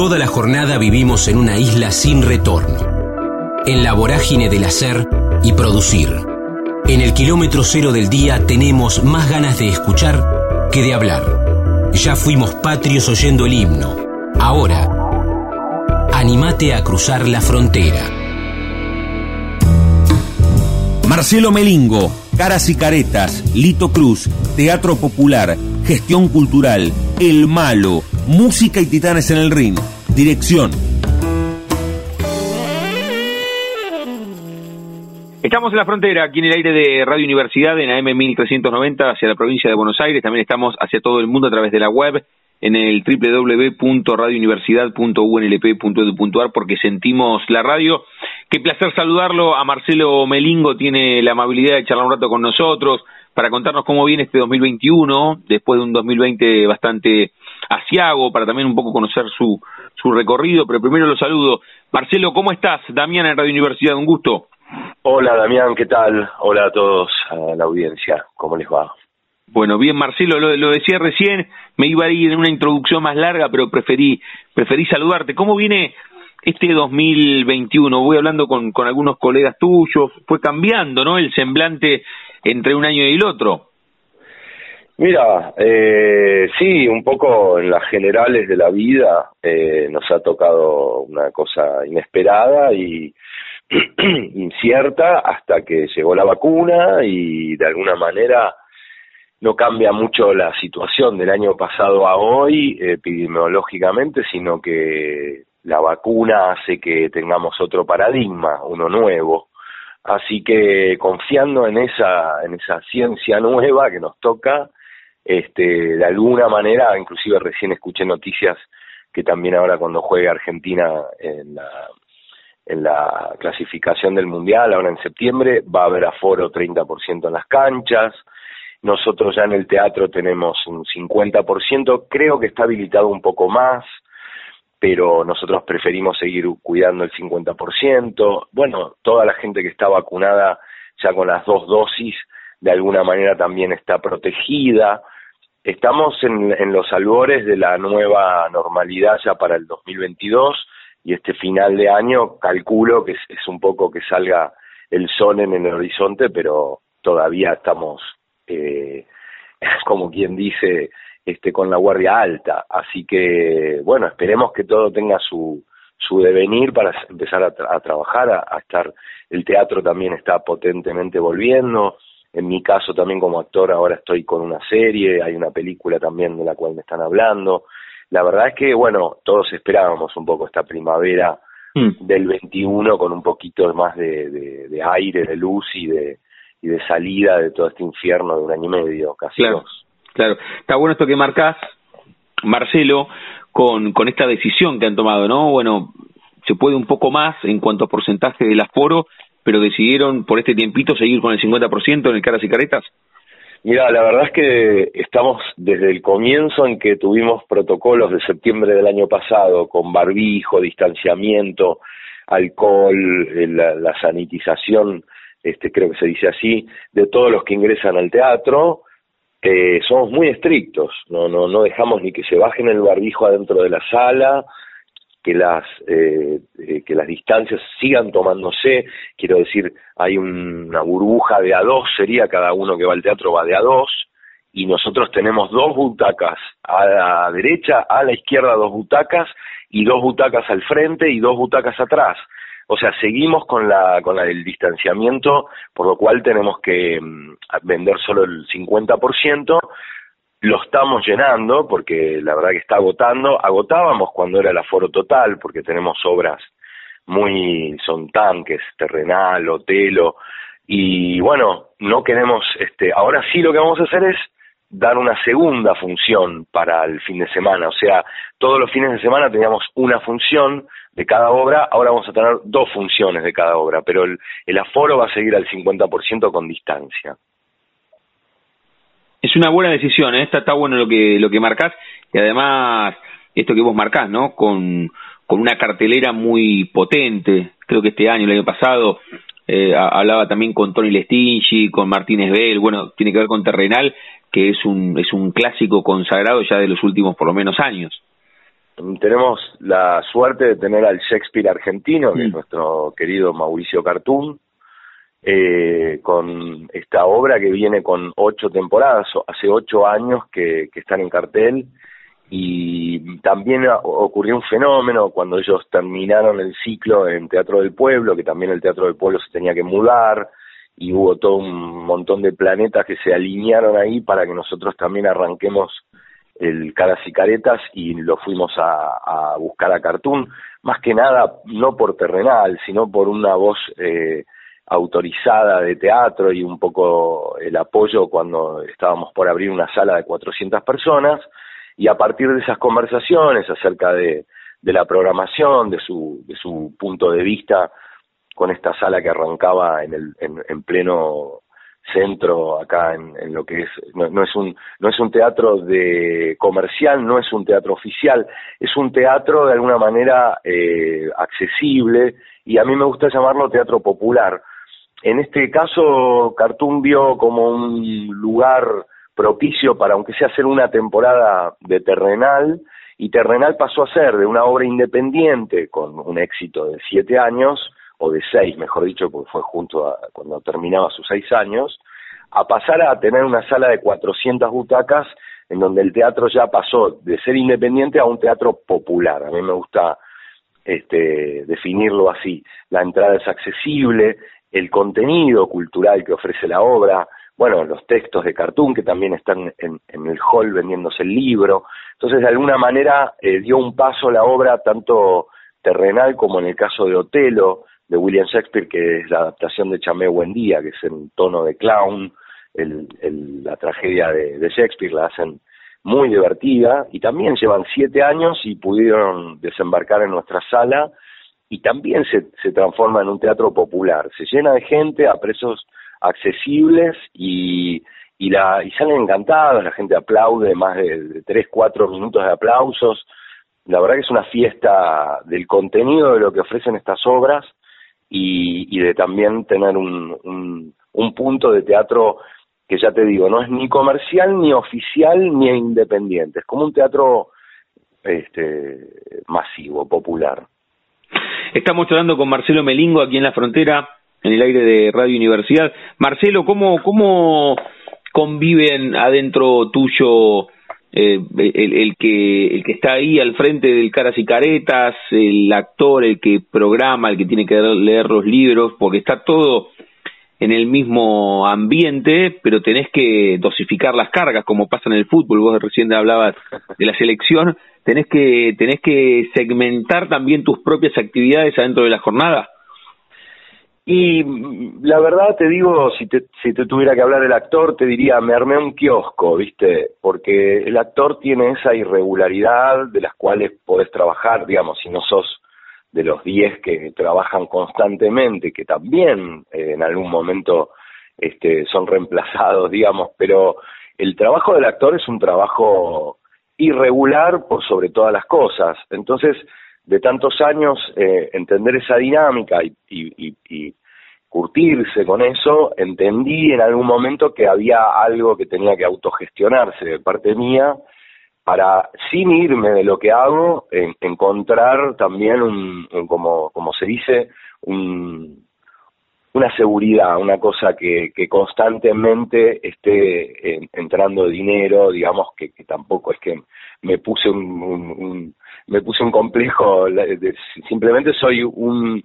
Toda la jornada vivimos en una isla sin retorno, en la vorágine del hacer y producir. En el kilómetro cero del día tenemos más ganas de escuchar que de hablar. Ya fuimos patrios oyendo el himno. Ahora, animate a cruzar la frontera. Marcelo Melingo, Caras y Caretas, Lito Cruz, Teatro Popular, Gestión Cultural, El Malo, Música y Titanes en el Ring. Dirección. Estamos en la frontera, aquí en el aire de Radio Universidad, en AM 1390, hacia la provincia de Buenos Aires. También estamos hacia todo el mundo a través de la web, en el www.radiouniversidad.unlp.edu.ar, porque sentimos la radio. Qué placer saludarlo. A Marcelo Melingo tiene la amabilidad de charlar un rato con nosotros para contarnos cómo viene este 2021, después de un 2020 bastante asiago, para también un poco conocer su, su recorrido. Pero primero lo saludo. Marcelo, ¿cómo estás? Damián en Radio Universidad, un gusto. Hola Damián, ¿qué tal? Hola a todos, a la audiencia, ¿cómo les va? Bueno, bien Marcelo, lo, lo, decía recién, me iba a ir en una introducción más larga, pero preferí, preferí saludarte. ¿Cómo viene este 2021? Voy hablando con, con algunos colegas tuyos, fue cambiando, ¿no? El semblante entre un año y el otro. Mira, eh, sí, un poco en las generales de la vida eh, nos ha tocado una cosa inesperada y incierta hasta que llegó la vacuna y de alguna manera no cambia mucho la situación del año pasado a hoy epidemiológicamente, sino que la vacuna hace que tengamos otro paradigma, uno nuevo. Así que confiando en esa, en esa ciencia nueva que nos toca, este, de alguna manera, inclusive recién escuché noticias que también ahora cuando juegue Argentina en la, en la clasificación del Mundial, ahora en septiembre, va a haber aforo 30% en las canchas, nosotros ya en el teatro tenemos un 50%, creo que está habilitado un poco más, pero nosotros preferimos seguir cuidando el 50%. Bueno, toda la gente que está vacunada ya con las dos dosis, de alguna manera también está protegida. Estamos en, los albores de la nueva normalidad ya para el 2022 y este final de año calculo que es, un poco que salga el sol en el horizonte, pero todavía estamos eh, como quien dice, este, con la guardia alta. Así que, bueno, esperemos que todo tenga su, su devenir para empezar a, trabajar, a, estar, el teatro también está potentemente volviendo. En mi caso también como actor ahora estoy con una serie, hay una película también de la cual me están hablando. La verdad es que, bueno, todos esperábamos un poco esta primavera mm. del 21 con un poquito más de, de aire, de luz y de, y de salida de todo este infierno de un año y medio, casi claro, dos. Claro, está bueno esto que marcas, Marcelo, con, con esta decisión que han tomado, ¿no? Bueno, se puede un poco más en cuanto a porcentaje del aforo, pero decidieron por este tiempito seguir con el 50% en el caras y caretas. Mira, la verdad es que estamos desde el comienzo en que tuvimos protocolos de septiembre del año pasado con barbijo, distanciamiento, alcohol, eh, la, la sanitización este, creo que se dice así, de todos los que ingresan al teatro, eh, somos muy estrictos, no, no, no dejamos ni que se bajen el barbijo adentro de la sala, que las, eh, eh, que las distancias sigan tomándose, quiero decir, hay una burbuja de a dos, sería cada uno que va al teatro va de a dos, y nosotros tenemos dos butacas a la derecha, a la izquierda dos butacas, y dos butacas al frente y dos butacas atrás. O sea, seguimos con la con la del distanciamiento, por lo cual tenemos que mm, vender solo el 50%. Lo estamos llenando porque la verdad que está agotando. Agotábamos cuando era el aforo total porque tenemos obras muy son tanques, terrenal, hotelo y bueno, no queremos este ahora sí lo que vamos a hacer es dar una segunda función para el fin de semana, o sea, todos los fines de semana teníamos una función de cada obra, ahora vamos a tener dos funciones de cada obra, pero el, el aforo va a seguir al 50% con distancia. Es una buena decisión, ¿eh? está, está bueno lo que, lo que marcás y además esto que vos marcás, ¿no? Con, con una cartelera muy potente, creo que este año, el año pasado, eh, hablaba también con Tony Lestingi, con Martínez Bell, bueno, tiene que ver con Terrenal, que es un, es un clásico consagrado ya de los últimos por lo menos años. tenemos la suerte de tener al Shakespeare argentino, que es mm. nuestro querido Mauricio Cartoon, eh, con esta obra que viene con ocho temporadas, hace ocho años que, están en cartel, y también ocurrió un fenómeno cuando ellos terminaron el ciclo en Teatro del Pueblo, que también el Teatro del Pueblo se tenía que mudar, y hubo todo un montón de planetas que se alinearon ahí para que nosotros también arranquemos el Caras y Caretas y lo fuimos a, buscar a Cartoon, más que nada no por terrenal, sino por una voz eh, autorizada de teatro y un poco el apoyo cuando estábamos por abrir una sala de 400 personas y a partir de esas conversaciones acerca de, de la programación, de su, de su punto de vista con esta sala que arrancaba en, el, en pleno centro acá en, lo que es no, es un no es un teatro de comercial no es un teatro oficial es un teatro de alguna manera eh, accesible y a mí me gusta llamarlo teatro popular en este caso Cartoon vio como un lugar propicio para aunque sea hacer una temporada de Terrenal y Terrenal pasó a ser de una obra independiente con un éxito de siete años o de seis, mejor dicho, porque fue junto a cuando terminaba sus seis años, a pasar a tener una sala de 400 butacas en donde el teatro ya pasó de ser independiente a un teatro popular. A mí me gusta este, definirlo así. La entrada es accesible, el contenido cultural que ofrece la obra, bueno, los textos de cartoon que también están en, el hall vendiéndose el libro. Entonces, de alguna manera, eh, dio un paso la obra tanto terrenal como en el caso de Otelo, de William Shakespeare, que es la adaptación de Chamé Día, que es en tono de clown, el, la tragedia de, Shakespeare, la hacen muy divertida y también llevan siete años y pudieron desembarcar en nuestra sala y también se, se transforma en un teatro popular, se llena de gente a precios accesibles y, y, la, y salen encantados, la gente aplaude más de, tres, cuatro minutos de aplausos, la verdad que es una fiesta del contenido de lo que ofrecen estas obras y, de también tener un, un, punto de teatro que ya te digo, no es ni comercial, ni oficial, ni independiente, es como un teatro este, masivo, popular. Estamos hablando con Marcelo Melingo aquí en la frontera, en el aire de Radio Universidad. Marcelo, ¿cómo, cómo conviven adentro tuyo eh, el, el, que el que está ahí al frente del caras y caretas, el actor, el que programa, el que tiene que leer los libros, porque está todo en el mismo ambiente, pero tenés que dosificar las cargas, como pasa en el fútbol. Vos recién hablabas de la selección, tenés que tenés que segmentar también tus propias actividades adentro de la jornada. Y la verdad te digo, si te, si te tuviera que hablar del actor, te diría, me armé un kiosco, ¿viste? Porque el actor tiene esa irregularidad de las cuales podés trabajar, digamos, si no sos de los 10 que trabajan constantemente, que también eh, en algún momento este, son reemplazados, digamos, pero el trabajo del actor es un trabajo irregular por sobre todas las cosas. Entonces, de tantos años, eh, entender esa dinámica y, y, y, curtirse con eso, entendí en algún momento que había algo que tenía que autogestionarse de parte mía para, sin irme de lo que hago, encontrar también un, como, como se dice, un, una seguridad, una cosa que, constantemente esté entrando dinero, digamos que, que, tampoco es que me puse un, un, me puse un complejo, simplemente soy un,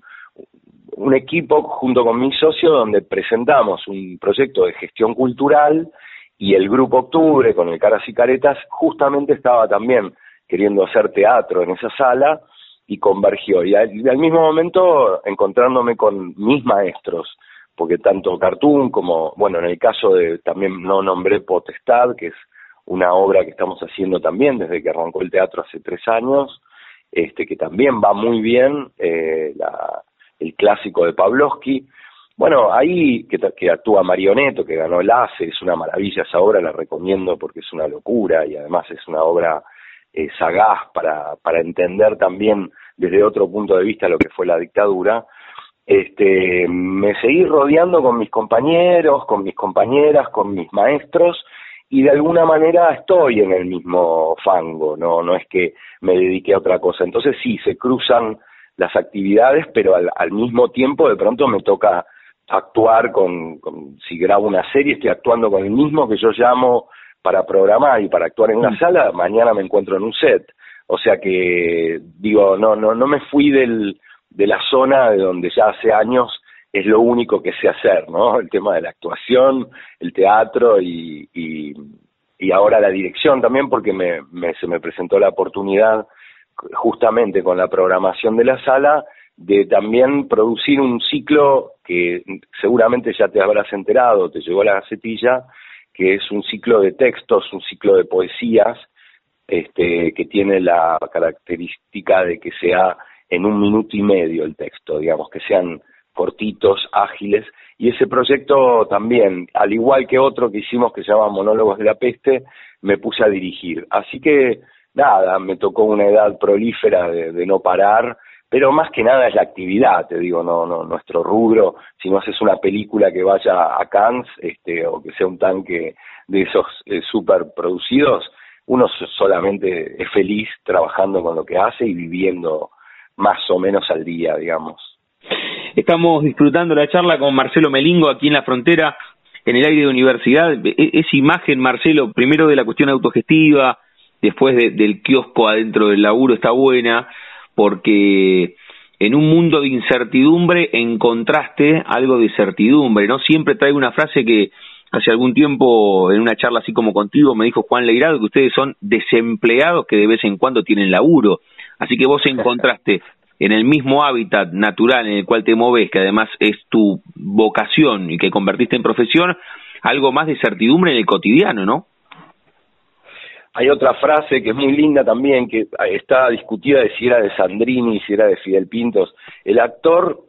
un equipo junto con mi socio donde presentamos un proyecto de gestión cultural y el Grupo Octubre con el Caras y Caretas justamente estaba también queriendo hacer teatro en esa sala y convergió. Y al, mismo momento encontrándome con mis maestros, porque tanto Cartoon como, bueno, en el caso de, también no nombré Potestad, que es una obra que estamos haciendo también desde que arrancó el teatro hace tres años, este que también va muy bien, eh, la, el clásico de Pavlovsky. Bueno, ahí que, actúa Marioneto, que ganó el ACE, es una maravilla esa obra, la recomiendo porque es una locura y además es una obra eh, sagaz para, para entender también desde otro punto de vista lo que fue la dictadura. Este, me seguí rodeando con mis compañeros, con mis compañeras, con mis maestros y de alguna manera estoy en el mismo fango, no, no es que me dedique a otra cosa. Entonces sí, se cruzan las actividades, pero al mismo tiempo de pronto me toca actuar con, con, si grabo una serie, estoy actuando con el mismo que yo llamo para programar y para actuar en una mm. sala, mañana me encuentro en un set. O sea que, digo, no, no, no me fui del, de la zona de donde ya hace años es lo único que sé hacer, ¿no? El tema de la actuación, el teatro y, y, y ahora la dirección también, porque me, me, se me presentó la oportunidad justamente con la programación de la sala de también producir un ciclo que seguramente ya te habrás enterado, te llegó la gacetilla, que es un ciclo de textos, un ciclo de poesías, este, que tiene la característica de que sea en un minuto y medio el texto, digamos, que sean cortitos, ágiles, y ese proyecto también, al igual que otro que hicimos que se llama Monólogos de la Peste, me puse a dirigir. Así que nada, me tocó una edad prolífera de, no parar, pero más que nada es la actividad, te digo, no, no, nuestro rubro, si no haces una película que vaya a Cannes, este, o que sea un tanque de esos eh, super producidos, uno solamente es feliz trabajando con lo que hace y viviendo más o menos al día, digamos. Estamos disfrutando la charla con Marcelo Melingo aquí en la frontera, en el aire de universidad. E, esa imagen, Marcelo, primero de la cuestión autogestiva, después del kiosco adentro del laburo, está buena, porque en un mundo de incertidumbre encontraste algo de certidumbre, ¿no? Siempre traigo una frase que hace algún tiempo en una charla así como contigo me dijo Juan Leirado que ustedes son desempleados que de vez en cuando tienen laburo. Así que vos encontraste en el mismo hábitat natural en el cual te moves, que además es tu vocación y que convertiste en profesión, algo más de certidumbre en el cotidiano, ¿no? Hay otra frase que es muy linda también, que está discutida de si era de Sandrini, si era de Fidel Pintos. El actor,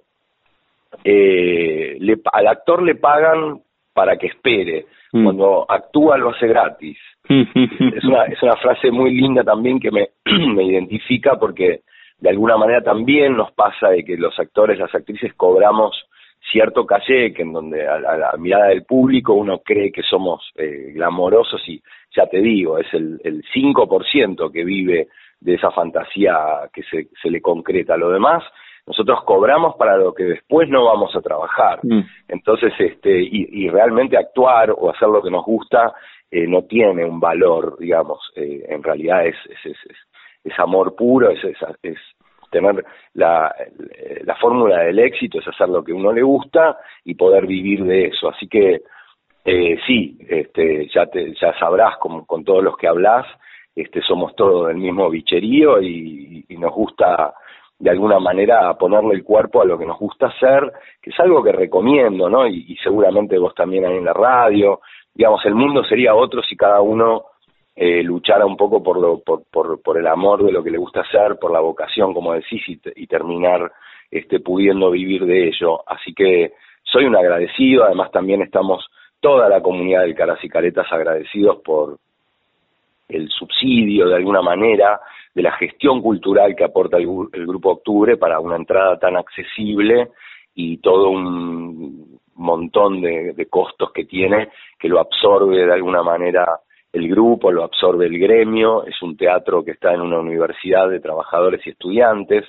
eh, le, al actor le pagan para que espere. Mm. Cuando actúa lo hace gratis. es, una, es una frase muy linda también que me, me identifica porque de alguna manera también nos pasa de que los actores, las actrices cobramos cierto calle que en donde a, la mirada del público uno cree que somos eh, glamorosos y ya te digo, es el, el 5% que vive de esa fantasía que se, se le concreta. Lo demás, nosotros cobramos para lo que después no vamos a trabajar. Mm. Entonces, este, y, y, realmente actuar o hacer lo que nos gusta eh, no tiene un valor, digamos, eh, en realidad es, es, es, es amor puro, es, es, tener la, la fórmula del éxito, es hacer lo que uno le gusta y poder vivir de eso. Así que eh, sí, este, ya, te, ya sabrás con, con todos los que hablas, este, somos todos del mismo bicherío y, y, nos gusta de alguna manera ponerle el cuerpo a lo que nos gusta hacer, que es algo que recomiendo, ¿no? Y, y seguramente vos también ahí en la radio, digamos, el mundo sería otro si cada uno eh, luchara un poco por, lo, por, por, por, el amor de lo que le gusta hacer, por la vocación, como decís, y, terminar este, pudiendo vivir de ello. Así que soy un agradecido, además también estamos toda la comunidad del Caras y Caretas agradecidos por el subsidio de alguna manera de la gestión cultural que aporta el, el Grupo Octubre para una entrada tan accesible y todo un montón de costos que tiene que lo absorbe de alguna manera el grupo, lo absorbe el gremio, es un teatro que está en una universidad de trabajadores y estudiantes,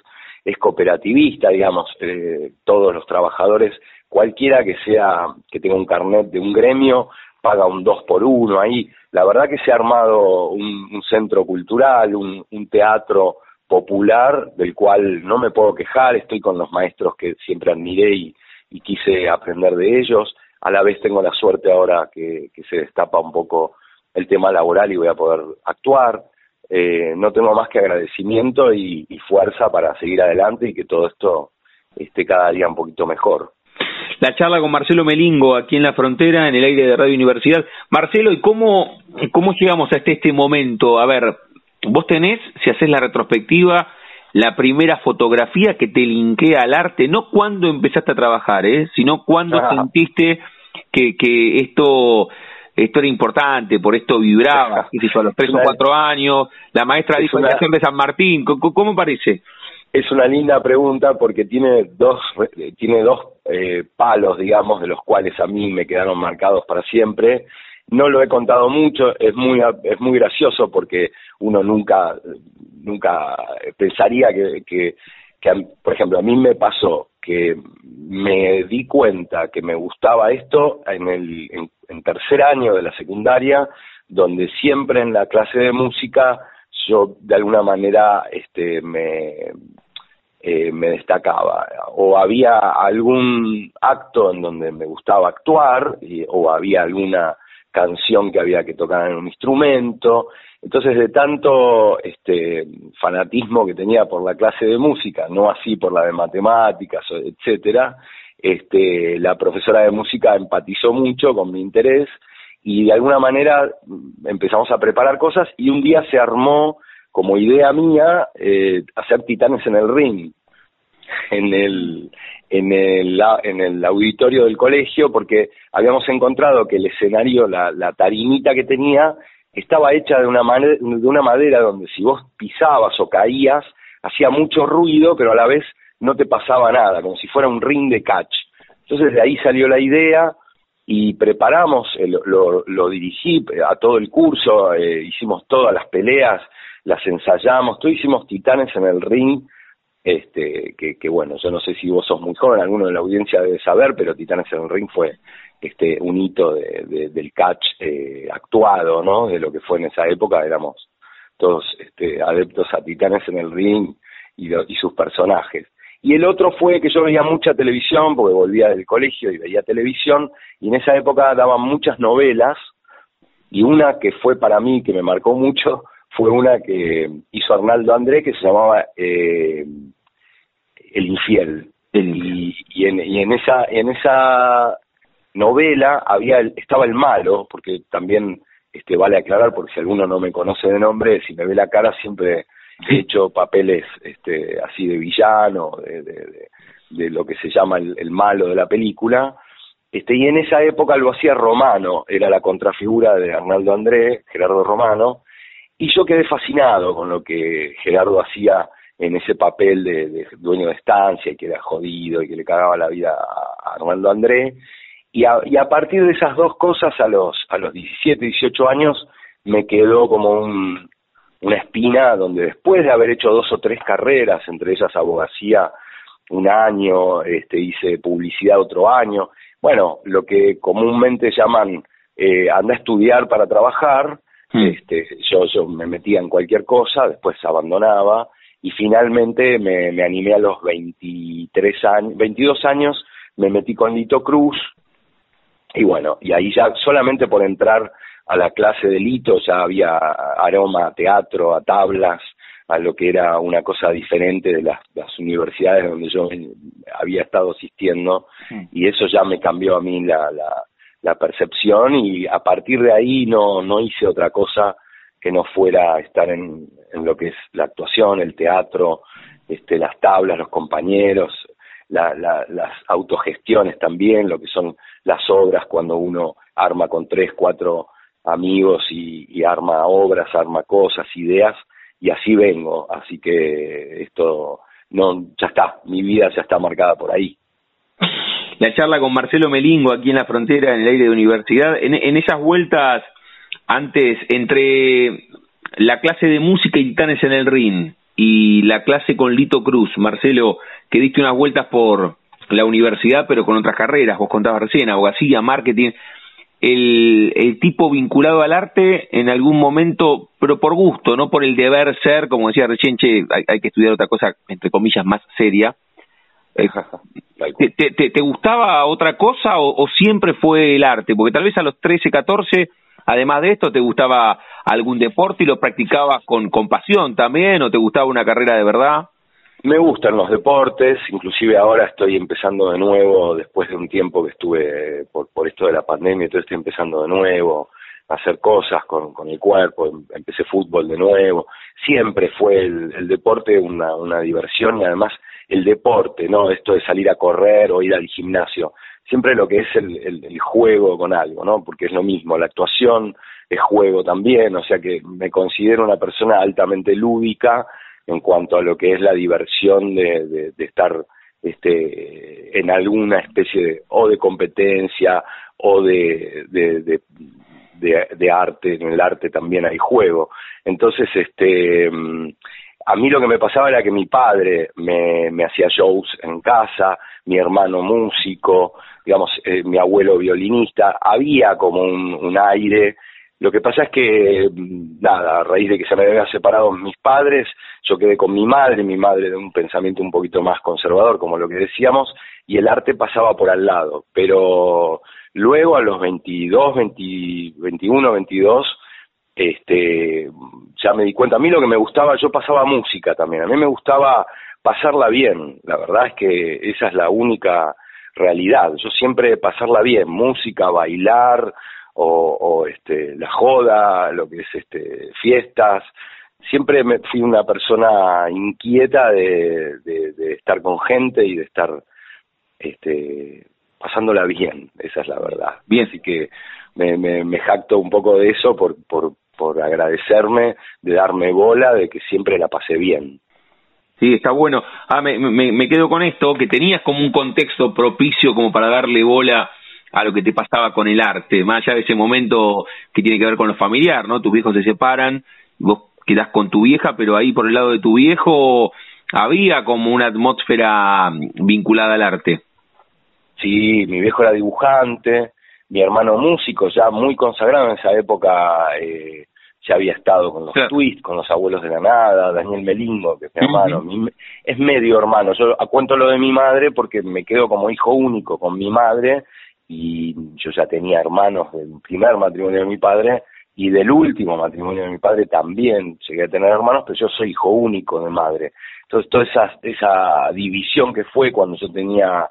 es cooperativista, digamos, eh, todos los trabajadores, cualquiera que sea, que tenga un carnet de un gremio, paga un dos por uno ahí. La verdad que se ha armado un, centro cultural, un, teatro popular del cual no me puedo quejar, estoy con los maestros que siempre admiré y, quise aprender de ellos, a la vez tengo la suerte ahora que se destapa un poco el tema laboral y voy a poder actuar. Eh, no tengo más que agradecimiento y, fuerza para seguir adelante y que todo esto esté cada día un poquito mejor. La charla con Marcelo Melingo aquí en la frontera, en el aire de Radio Universidad. Marcelo, ¿y cómo, cómo llegamos hasta este momento? A ver, vos tenés, si haces la retrospectiva, la primera fotografía que te linkea al arte, no cuando empezaste a trabajar, ¿eh? sino cuando sentiste que, que esto esto era importante, por esto vibraba, a los tres o cuatro años, la maestra dijo una... de San Martín, ¿cómo, parece? Es una linda pregunta porque tiene dos, tiene dos eh, palos, digamos, de los cuales a mí me quedaron marcados para siempre. no lo he contado mucho, es muy, es muy gracioso porque uno nunca, nunca pensaría que, que, por ejemplo, a mí me pasó que me di cuenta que me gustaba esto en el en tercer año de la secundaria, donde siempre en la clase de música yo de alguna manera este me eh, me destacaba. O había algún acto en donde me gustaba actuar o había alguna canción que había que tocar en un instrumento entonces de tanto este fanatismo que tenía por la clase de música no así por la de matemáticas etcétera este la profesora de música empatizó mucho con mi interés y de alguna manera empezamos a preparar cosas y un día se armó como idea mía eh, hacer titanes en el ring en el en el en el auditorio del colegio porque habíamos encontrado que el escenario la, la tarimita que tenía estaba hecha de una de una madera donde si vos pisabas o caías hacía mucho ruido pero a la vez no te pasaba nada como si fuera un ring de catch. Entonces de ahí salió la idea y preparamos, lo, lo, dirigí a todo el curso, eh, hicimos todas las peleas, las ensayamos, todos hicimos titanes en el ring, este, que, que bueno, yo no sé si vos sos muy joven, alguno de la audiencia debe saber, pero Titanes en el ring fue este un hito de, del catch eh, actuado, ¿no? De lo que fue en esa época, éramos todos este, adeptos a Titanes en el ring y, y sus personajes. Y el otro fue que yo veía mucha televisión, porque volvía del colegio y veía televisión, y en esa época daban muchas novelas, y una que fue para mí, que me marcó mucho, fue una que hizo Arnaldo André, que se llamaba eh, El Infiel. Y, y, en, y en esa en esa novela había estaba el malo, porque también este vale aclarar, porque si alguno no me conoce de nombre, si me ve la cara siempre he hecho papeles este, así de villano, de, de, de, lo que se llama el, malo de la película, este, y en esa época lo hacía Romano, era la contrafigura de Arnaldo André, Gerardo Romano, y yo quedé fascinado con lo que Gerardo hacía en ese papel de, dueño de estancia y que era jodido y que le cagaba la vida a Arnaldo André, y a, y a partir de esas dos cosas a los, a los 17, 18 años me quedó como un, una espina donde después de haber hecho dos o tres carreras, entre ellas abogacía un año, este, hice publicidad otro año, bueno, lo que comúnmente llaman eh, anda a estudiar para trabajar, hmm. este, yo, yo me metía en cualquier cosa, después abandonaba y finalmente me, me animé a los 23 años, 22 años, me metí con Lito Cruz y bueno, y ahí ya solamente por entrar a la clase de Lito, ya había aroma a teatro, a tablas, a lo que era una cosa diferente de las, universidades donde yo había estado asistiendo. Y eso ya me cambió a mí la, la, la, percepción y a partir de ahí no, no hice otra cosa que no fuera estar en, en lo que es la actuación, el teatro, este, las tablas, los compañeros, la, la, las autogestiones también, lo que son las obras cuando uno arma con tres, cuatro amigos y, arma obras, arma cosas, ideas, y así vengo. Así que esto no, ya está, mi vida ya está marcada por ahí. La charla con Marcelo Melingo aquí en la frontera, en el aire de universidad, en, esas vueltas antes entre la clase de música y titanes en el ring y la clase con Lito Cruz, Marcelo, que diste unas vueltas por la universidad pero con otras carreras, vos contabas recién, abogacía, marketing, el, el tipo vinculado al arte en algún momento, pero por gusto, no por el deber ser, como decía recién, che, hay, que estudiar otra cosa, entre comillas, más seria. Eh, ¿Te, te, te, gustaba otra cosa o, o, siempre fue el arte? Porque tal vez a los 13, 14, además de esto, te gustaba algún deporte y lo practicabas con, con pasión también, o te gustaba una carrera de verdad. Me gustan los deportes, inclusive ahora estoy empezando de nuevo, después de un tiempo que estuve por, por esto de la pandemia, entonces estoy empezando de nuevo a hacer cosas con, con el cuerpo, em, empecé fútbol de nuevo, siempre fue el, el deporte una, una diversión y además el deporte, ¿no? Esto de salir a correr o ir al gimnasio, siempre lo que es el, el, el juego con algo, ¿no? Porque es lo mismo, la actuación es juego también, o sea que me considero una persona altamente lúdica, en cuanto a lo que es la diversión de, estar este, en alguna especie de, o de competencia o de, de, arte, en el arte también hay juego. Entonces, este, mm, a mí lo que me pasaba era que mi padre me, hacía shows en casa, mi hermano músico, digamos, eh, mi abuelo violinista, había como un aire lo que pasa es que, mm, nada, a raíz de que se me habían separado mis padres, yo quedé con mi madre, mi madre de un pensamiento un poquito más conservador, como lo que decíamos, y el arte pasaba por al lado. Pero luego, a los 22, 21, 22, este, ya me di cuenta. A mí lo que me gustaba, yo pasaba música también. A mí me gustaba pasarla bien. La verdad es que esa es la única realidad. Yo siempre pasarla bien, música, bailar, o, este, la joda, lo que es este, fiestas. Siempre me fui una persona inquieta de, de, estar con gente y de estar este, pasándola bien, esa es la verdad. Bien, así que me, me, me jacto un poco de eso por, por, por agradecerme, de darme bola, de que siempre la pasé bien. Sí, está bueno. Ah, me, me, me, quedo con esto, que tenías como un contexto propicio como para darle bola a lo que te pasaba con el arte, más allá de ese momento que tiene que ver con lo familiar, ¿no? Tus viejos se separan, vos quedás con tu vieja, pero ahí por el lado de tu viejo había como una atmósfera vinculada al arte. Sí, mi viejo era dibujante, mi hermano músico, ya muy consagrado en esa época, eh, ya había estado con los twists, con los abuelos de la nada, Daniel Melingo, que es mi hermano, es medio hermano. Yo cuento lo de mi madre porque me quedo como hijo único con mi madre y yo ya tenía hermanos del primer matrimonio de mi padre y del último matrimonio de mi padre también llegué a tener hermanos, pero yo soy hijo único de madre. Entonces toda esa, esa división que fue cuando yo tenía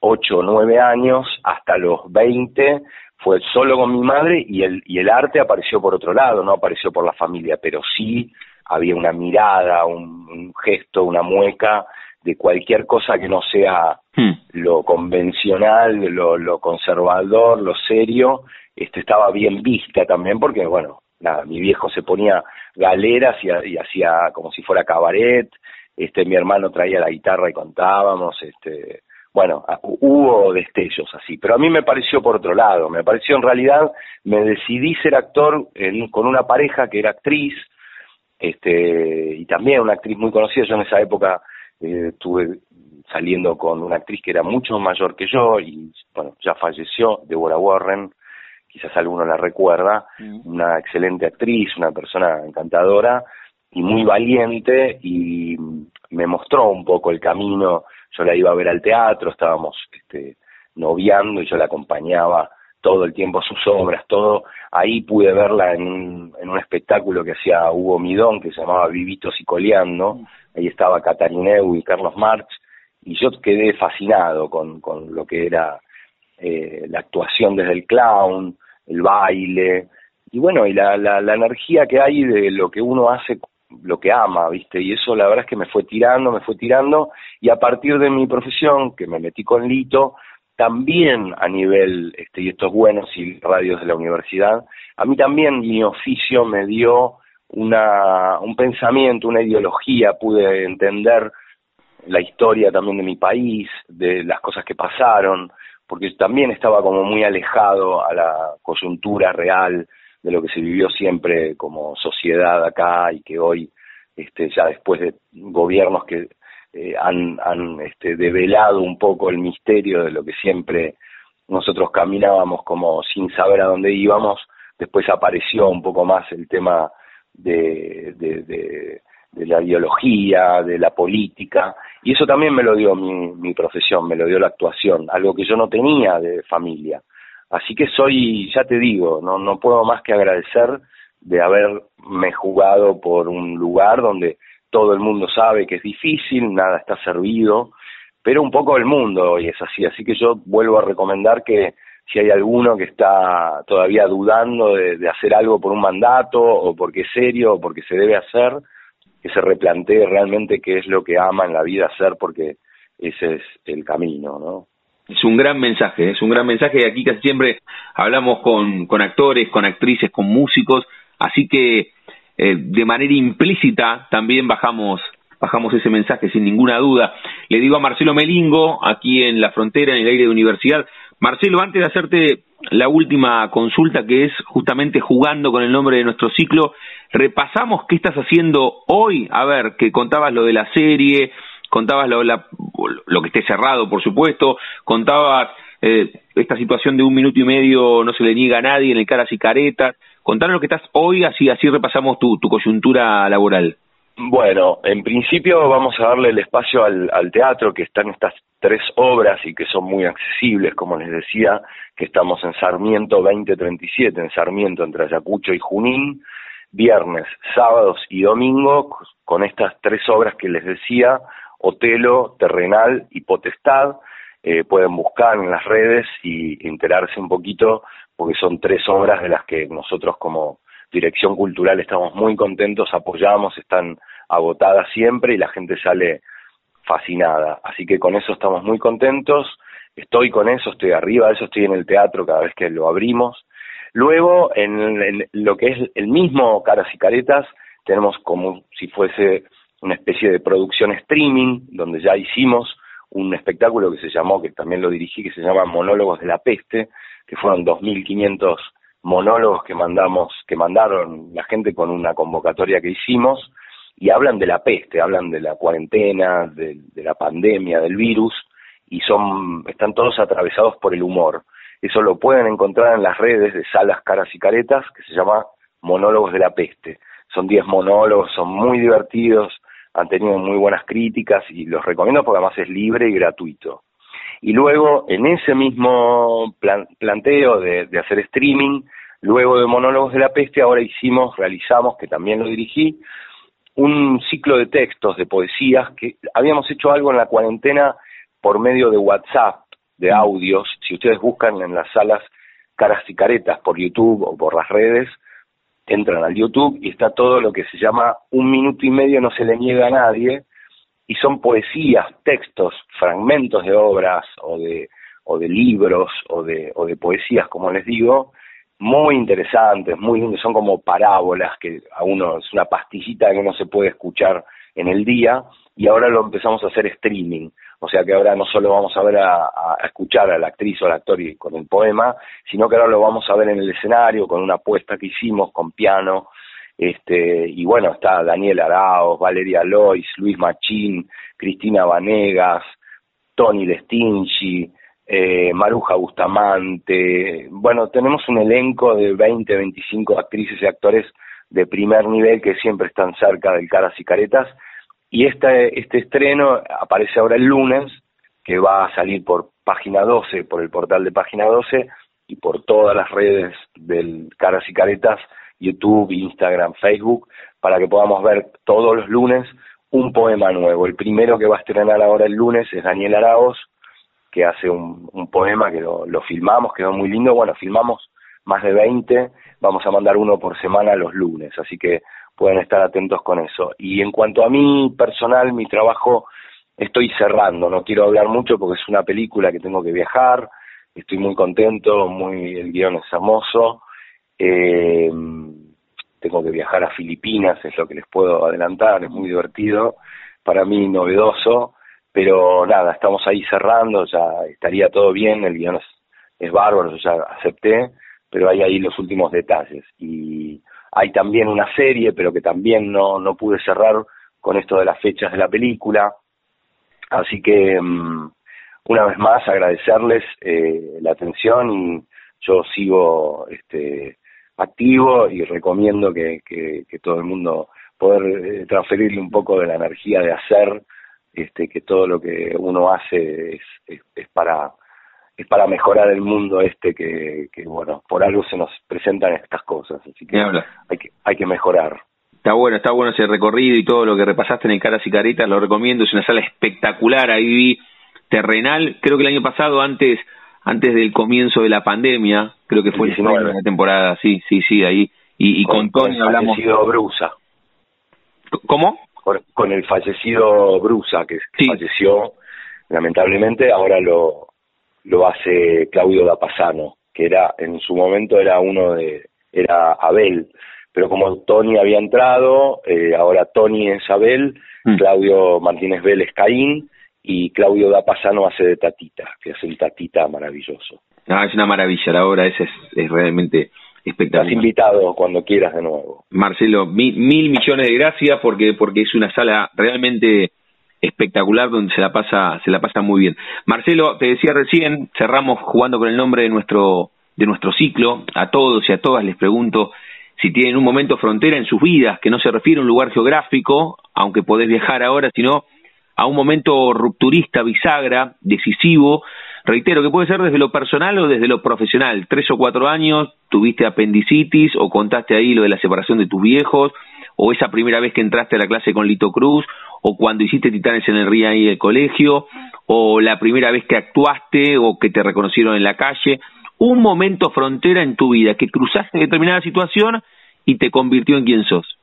ocho o nueve años hasta los veinte fue solo con mi madre y el, y el arte apareció por otro lado, no apareció por la familia, pero sí había una mirada, un gesto, una mueca de cualquier cosa que no sea hmm. lo convencional, lo, lo conservador, lo serio, este estaba bien vista también porque, bueno, nada, mi viejo se ponía galeras y, hacía como si fuera cabaret, este mi hermano traía la guitarra y contábamos, este bueno, hubo destellos así, pero a mí me pareció por otro lado, me pareció en realidad, me decidí ser actor con una pareja que era actriz, este, y también una actriz muy conocida, yo en esa época eh, estuve saliendo con una actriz que era mucho mayor que yo y bueno, ya falleció, Deborah Warren, quizás alguno la recuerda, mm. una excelente actriz, una persona encantadora y muy valiente y me mostró un poco el camino, yo la iba a ver al teatro, estábamos este, noviando y yo la acompañaba todo el tiempo sus obras, todo, ahí pude verla en un, en un espectáculo que hacía Hugo Midón, que se llamaba Vivitos y Coleando, mm. Ahí estaba Catarineu y Carlos Marx, y yo quedé fascinado con, con lo que era eh, la actuación desde el clown, el baile, y bueno, y la, la, la energía que hay de lo que uno hace, lo que ama, ¿viste? Y eso la verdad es que me fue tirando, me fue tirando, y a partir de mi profesión, que me metí con Lito, también a nivel, este, y estos buenos y radios de la universidad, a mí también mi oficio me dio una, un pensamiento, una ideología, pude entender la historia también de mi país, de las cosas que pasaron, porque también estaba como muy alejado a la coyuntura real de lo que se vivió siempre como sociedad acá y que hoy, este, ya después de gobiernos que eh, han, este, develado un poco el misterio de lo que siempre nosotros caminábamos como sin saber a dónde íbamos, después apareció un poco más el tema de, de, de, la ideología, de la política, y eso también me lo dio mi, mi profesión, me lo dio la actuación, algo que yo no tenía de familia. Así que soy, ya te digo, no, no puedo más que agradecer de haberme jugado por un lugar donde todo el mundo sabe que es difícil, nada está servido, pero un poco el mundo hoy es así, así que yo vuelvo a recomendar que si hay alguno que está todavía dudando de, hacer algo por un mandato o porque es serio o porque se debe hacer, que se replantee realmente qué es lo que ama en la vida hacer porque ese es el camino, ¿no? Es un gran mensaje, es un gran mensaje y aquí casi siempre hablamos con, con actores, con actrices, con músicos, así que eh, de manera implícita también bajamos bajamos ese mensaje sin ninguna duda. Le digo a Marcelo Melingo, aquí en la frontera, en el aire de universidad, Marcelo, antes de hacerte la última consulta, que es justamente jugando con el nombre de nuestro ciclo, repasamos qué estás haciendo hoy. A ver, que contabas lo de la serie, contabas lo, lo que esté cerrado, por supuesto, contabas eh, esta situación de un minuto y medio no se le niega a nadie en el caras y caretas. Contanos lo que estás hoy, así, así repasamos tu, tu coyuntura laboral. Bueno, en principio vamos a darle el espacio al, teatro, que están estas tres obras y que son muy accesibles, como les decía, que estamos en Sarmiento 2037, en Sarmiento entre Ayacucho y Junín, viernes, sábados y domingo, con estas tres obras que les decía, Otelo, Terrenal y Potestad, eh, pueden buscar en las redes y enterarse un poquito, porque son tres obras de las que nosotros como dirección cultural estamos muy contentos, apoyamos, están agotadas siempre y la gente sale fascinada. Así que con eso estamos muy contentos, estoy con eso, estoy arriba eso, estoy en el teatro cada vez que lo abrimos. Luego, en, lo que es el mismo Caras y Caretas, tenemos como si fuese una especie de producción streaming, donde ya hicimos un espectáculo que se llamó, que también lo dirigí, que se llama Monólogos de la Peste, que fueron 2.500 monólogos que mandamos, que mandaron la gente con una convocatoria que hicimos, y hablan de la peste, hablan de la cuarentena, de, la pandemia, del virus, y son, están todos atravesados por el humor. Eso lo pueden encontrar en las redes de Salas, Caras y Caretas, que se llama Monólogos de la Peste. Son 10 monólogos, son muy divertidos, han tenido muy buenas críticas y los recomiendo porque además es libre y gratuito. Y luego, en ese mismo planteo de, hacer streaming, luego de Monólogos de la Peste, ahora hicimos, realizamos, que también lo dirigí, un ciclo de textos, de poesías, que habíamos hecho algo en la cuarentena por medio de WhatsApp, de audios. Si ustedes buscan en las salas caras y caretas por YouTube o por las redes, entran al YouTube y está todo lo que se llama un minuto y medio no se le niega a nadie y son poesías, textos, fragmentos de obras o de o de libros o de o de poesías, como les digo, muy interesantes, muy son como parábolas que a uno es una pastillita que uno se puede escuchar en el día y ahora lo empezamos a hacer streaming. O sea que ahora no solo vamos a ver a, escuchar a la actriz o al actor y con el poema, sino que ahora lo vamos a ver en el escenario con una apuesta que hicimos con piano. Este, y bueno, está Daniel Araos, Valeria Lois, Luis Machín, Cristina Vanegas, Tony Destinchi, eh, Maruja Bustamante. Bueno, tenemos un elenco de 20, 25 actrices y actores de primer nivel que siempre están cerca del Caras y Caretas y este, este estreno aparece ahora el lunes, que va a salir por página 12, por el portal de página 12 y por todas las redes del Caras y Caretas, YouTube, Instagram, Facebook, para que podamos ver todos los lunes un poema nuevo. El primero que va a estrenar ahora el lunes es Daniel Araos, que hace un, un poema que lo, lo filmamos, quedó muy lindo. Bueno, filmamos más de 20, vamos a mandar uno por semana los lunes, así que pueden estar atentos con eso. Y en cuanto a mí personal, mi trabajo estoy cerrando, no quiero hablar mucho porque es una película que tengo que viajar, estoy muy contento, muy el guion es hermoso, eh, tengo que viajar a Filipinas, es lo que les puedo adelantar, es muy divertido, para mí novedoso, pero nada, estamos ahí cerrando, ya estaría todo bien, el guion es, es bárbaro, yo ya acepté, pero hay ahí los últimos detalles. Y hay también una serie, pero que también no, no pude cerrar con esto de las fechas de la película. Así que, mm, una vez más, agradecerles eh, la atención y yo sigo este, activo y recomiendo que, que, todo el mundo poder eh, transferirle un poco de la energía de hacer, este, que todo lo que uno hace es, es para es para mejorar el mundo este que, que, bueno, por algo se nos presentan estas cosas, así que hay que, hay que mejorar. Está bueno, está bueno ese recorrido y todo lo que repasaste en el Caras y Caritas, lo recomiendo, es una sala espectacular, ahí vi terrenal, creo que el año pasado, antes antes del comienzo de la pandemia, creo que fue la temporada, sí, sí, sí, ahí, y, con, Tony hablamos... fallecido Brusa. ¿Cómo? Con, el fallecido Brusa, que, que falleció, lamentablemente, ahora lo, lo hace Claudio Dapasano, que era en su momento era uno de era Abel, pero como Tony había entrado, eh, ahora Tony es Abel, mm. Claudio Martínez Vélez Caín y Claudio Dapasano hace de Tatita, que es el Tatita maravilloso. Ah, es una maravilla, la obra esa es, es realmente espectacular. Estás invitado cuando quieras de nuevo. Marcelo, mil, mil millones de gracias porque porque es una sala realmente espectacular donde se la pasa se la pasa muy bien. Marcelo, te decía recién, cerramos jugando con el nombre de nuestro de nuestro ciclo. A todos y a todas les pregunto si tienen un momento frontera en sus vidas, que no se refiere a un lugar geográfico, aunque podés viajar ahora, sino a un momento rupturista, bisagra, decisivo, reitero, que puede ser desde lo personal o desde lo profesional. Tres o cuatro años, tuviste apendicitis o contaste ahí lo de la separación de tus viejos, o esa primera vez que entraste a la clase con Lito Cruz, o cuando hiciste Titanes en el Río ahí el colegio, o la primera vez que actuaste o que te reconocieron en la calle. Un momento frontera en tu vida, que cruzaste determinada situación y te convirtió en quien sos.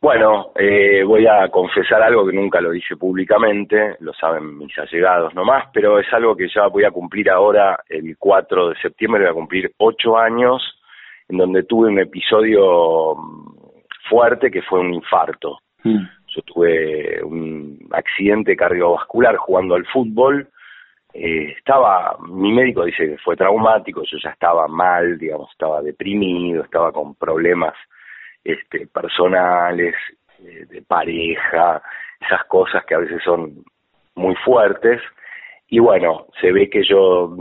Bueno, eh, voy a confesar algo que nunca lo dije públicamente, lo saben mis allegados nomás, pero es algo que ya voy a cumplir ahora, el 4 de septiembre voy a cumplir ocho años, en donde tuve un episodio mm, fuerte que fue un infarto. Mm. Yo tuve un accidente cardiovascular jugando al fútbol, eh, estaba, mi médico dice que fue traumático, yo ya estaba mal, digamos, estaba deprimido, estaba con problemas este, personales, eh, de pareja, esas cosas que a veces son muy fuertes. Y bueno, se ve que yo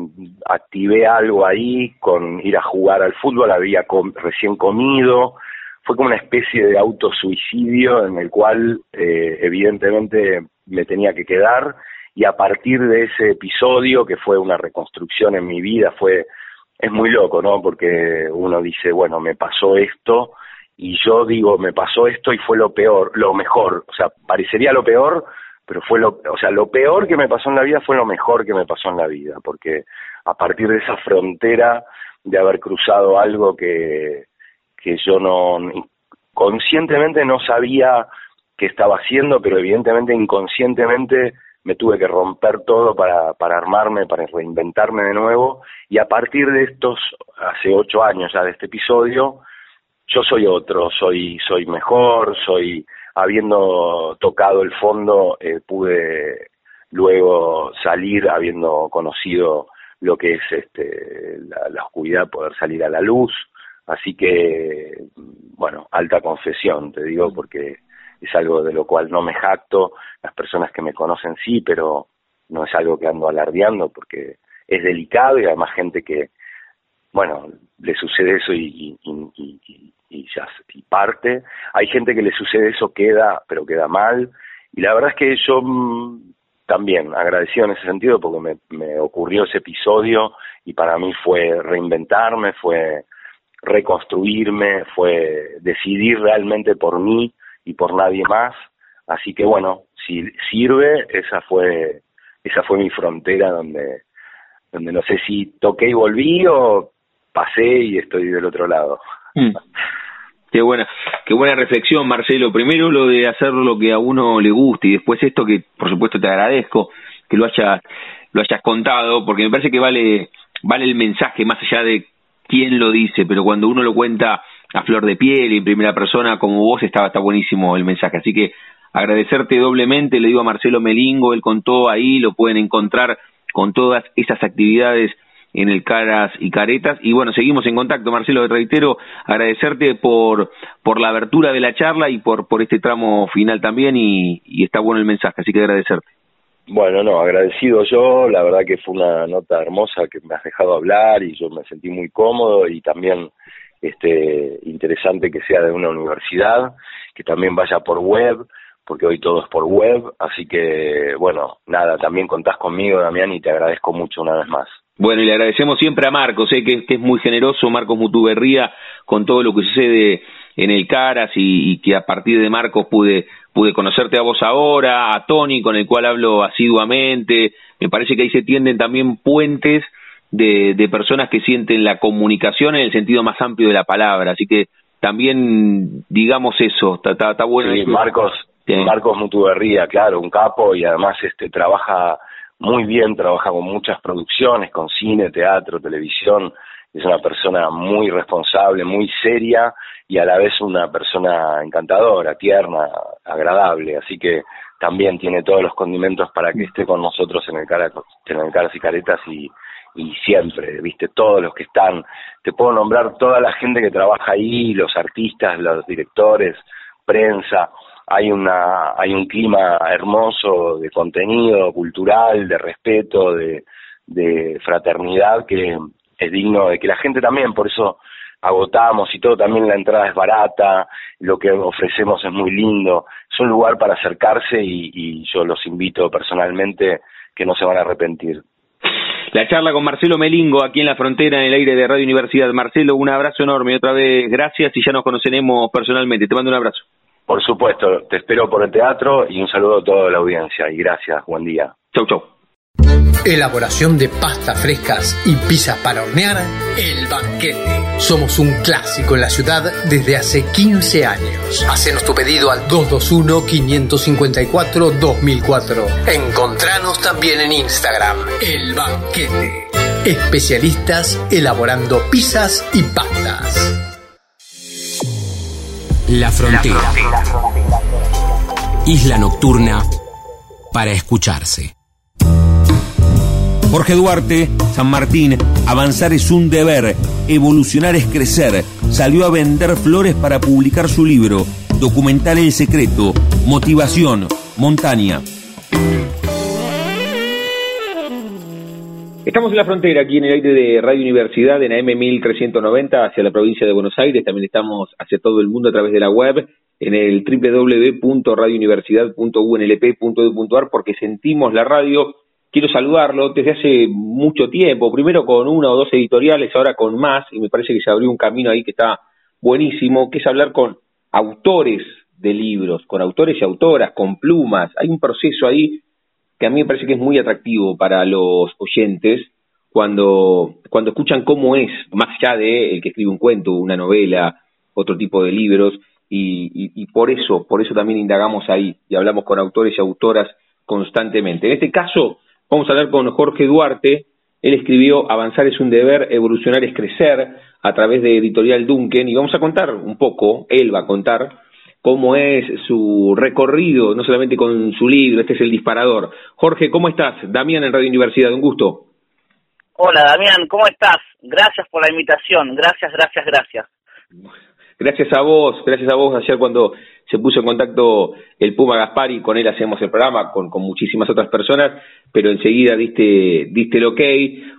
activé algo ahí con ir a jugar al fútbol, había recién comido, fue como una especie de autosuicidio en el cual eh, evidentemente me tenía que quedar y a partir de ese episodio que fue una reconstrucción en mi vida, fue, es muy loco, ¿no? Porque uno dice, bueno, me pasó esto y yo digo, me pasó esto y fue lo peor, lo mejor, o sea, parecería lo peor, pero fue lo, o sea, lo peor que me pasó en la vida fue lo mejor que me pasó en la vida, porque a partir de esa frontera de haber cruzado algo que, que yo no, conscientemente no sabía que estaba haciendo, pero evidentemente inconscientemente me tuve que romper todo para, para armarme, para reinventarme de nuevo, y a partir de estos, hace ocho años ya de este episodio, yo soy otro, soy, soy mejor, soy, habiendo tocado el fondo, eh, pude luego salir habiendo conocido lo que es este, la, oscuridad, poder salir a la luz. Así que, bueno, alta confesión, te digo, porque es algo de lo cual no me jacto. Las personas que me conocen sí, pero no es algo que ando alardeando porque es delicado y además gente que, bueno, le sucede eso y, y, y ya y parte. Hay gente que le sucede eso, queda, pero queda mal. Y la verdad es que yo mm, también agradecido en ese sentido porque me, me ocurrió ese episodio y para mí fue reinventarme, fue reconstruirme, fue decidir realmente por mí y por nadie más. Así que bueno, si sirve, esa fue esa fue mi frontera donde donde no sé si toqué y volví o pasé y estoy del otro lado. Mm. Qué buena, qué buena reflexión, Marcelo. Primero lo de hacer lo que a uno le guste y después esto que por supuesto te agradezco que lo hayas lo hayas contado porque me parece que vale vale el mensaje más allá de quién lo dice, pero cuando uno lo cuenta a flor de piel y en primera persona como vos estaba está buenísimo el mensaje. Así que agradecerte doblemente, le digo a Marcelo Melingo, él contó ahí, lo pueden encontrar con todas esas actividades en el Caras y Caretas. Y bueno, seguimos en contacto, Marcelo, reitero, agradecerte por, por la abertura de la charla y por, por este tramo final también y, y está bueno el mensaje, así que agradecerte. Bueno, no, agradecido yo, la verdad que fue una nota hermosa que me has dejado hablar y yo me sentí muy cómodo y también este interesante que sea de una universidad, que también vaya por web, porque hoy todo es por web, así que bueno, nada, también contás conmigo, Damián, y te agradezco mucho una vez más. Bueno, y le agradecemos siempre a Marcos, sé que, es muy generoso, Marcos Mutuberría, con todo lo que sucede en el Caras y, que a partir de Marcos pude, pude conocerte a vos ahora, a Tony, con el cual hablo asiduamente. Me parece que ahí se tienden también puentes de, de personas que sienten la comunicación en el sentido más amplio de la palabra. Así que también digamos eso, está, está, bueno. Sí, Marcos, Marcos Mutuberría, claro, un capo y además este trabaja muy bien, trabaja con muchas producciones, con cine, teatro, televisión, es una persona muy responsable, muy seria y a la vez una persona encantadora, tierna, agradable, así que también tiene todos los condimentos para que esté con nosotros en el, cara, en el Caras y Caretas y, y siempre, viste, todos los que están, te puedo nombrar toda la gente que trabaja ahí, los artistas, los directores, prensa, hay una hay un clima hermoso de contenido cultural, de respeto, de, fraternidad que es digno de que la gente también, por eso agotamos y todo, también la entrada es barata, lo que ofrecemos es muy lindo, es un lugar para acercarse y, y yo los invito personalmente que no se van a arrepentir. La charla con Marcelo Melingo aquí en la frontera en el aire de Radio Universidad. Marcelo, un abrazo enorme, otra vez gracias y ya nos conoceremos personalmente. Te mando un abrazo. Por supuesto, te espero por el teatro y un saludo a toda la audiencia y gracias, buen día. Chau, chau. Elaboración de pastas frescas y pizzas para hornear, El Banquete. Somos un clásico en la ciudad desde hace 15 años. Hacenos tu pedido al 221-554-2004. Encontranos también en Instagram, El Banquete. Especialistas elaborando pizzas y pastas. La frontera. Isla nocturna para escucharse. Jorge Duarte, San Martín, avanzar es un deber, evolucionar es crecer. Salió a vender flores para publicar su libro, Documentar el Secreto, Motivación, Montaña. Estamos en la frontera, aquí en el aire de Radio Universidad, en AM 1390, hacia la provincia de Buenos Aires. También estamos hacia todo el mundo a través de la web, en el www.radiouniversidad.unlp.edu.ar, porque sentimos la radio quiero saludarlo desde hace mucho tiempo, primero con una o dos editoriales, ahora con más, y me parece que se abrió un camino ahí que está buenísimo, que es hablar con autores de libros, con autores y autoras, con plumas. Hay un proceso ahí que a mí me parece que es muy atractivo para los oyentes cuando, cuando escuchan cómo es, más allá de el que escribe un cuento, una novela, otro tipo de libros, y, y, por eso, por eso también indagamos ahí y hablamos con autores y autoras constantemente. En este caso, Vamos a hablar con Jorge Duarte. Él escribió Avanzar es un deber, evolucionar es crecer a través de Editorial Duncan y vamos a contar un poco, él va a contar cómo es su recorrido, no solamente con su libro, este es el disparador. Jorge, ¿cómo estás? Damián en Radio Universidad, un gusto. Hola Damián, ¿cómo estás? Gracias por la invitación, gracias, gracias, gracias. Gracias a vos, gracias a vos ayer cuando se puso en contacto el Puma Gaspari, con él hacemos el programa, con, con muchísimas otras personas, pero enseguida diste, diste el ok,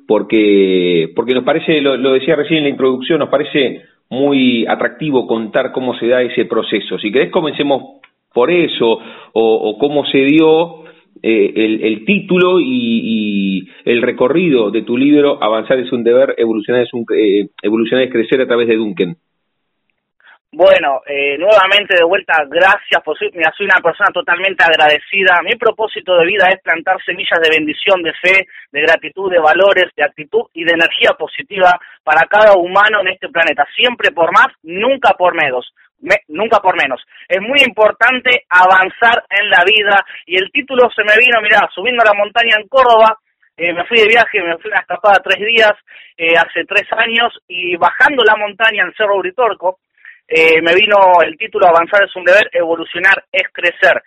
porque, porque nos parece, lo, lo decía recién en la introducción, nos parece muy atractivo contar cómo se da ese proceso. Si querés, comencemos por eso, o, cómo se dio eh, el, título y, y, el recorrido de tu libro, Avanzar es un deber, evolucionar es, un, eh, evolucionar es crecer a través de Duncan. Bueno, eh, nuevamente de vuelta, gracias por ser, una persona totalmente agradecida. Mi propósito de vida es plantar semillas de bendición, de fe, de gratitud, de valores, de actitud y de energía positiva para cada humano en este planeta. Siempre por más, nunca por menos. Me, nunca por menos. Es muy importante avanzar en la vida y el título se me vino, mira, subiendo a la montaña en Córdoba, eh, me fui de viaje, me fui una escapada tres días, eh, hace tres años, y bajando la montaña en Cerro Uritorco, eh, me vino el título Avanzar es un deber, evolucionar es crecer.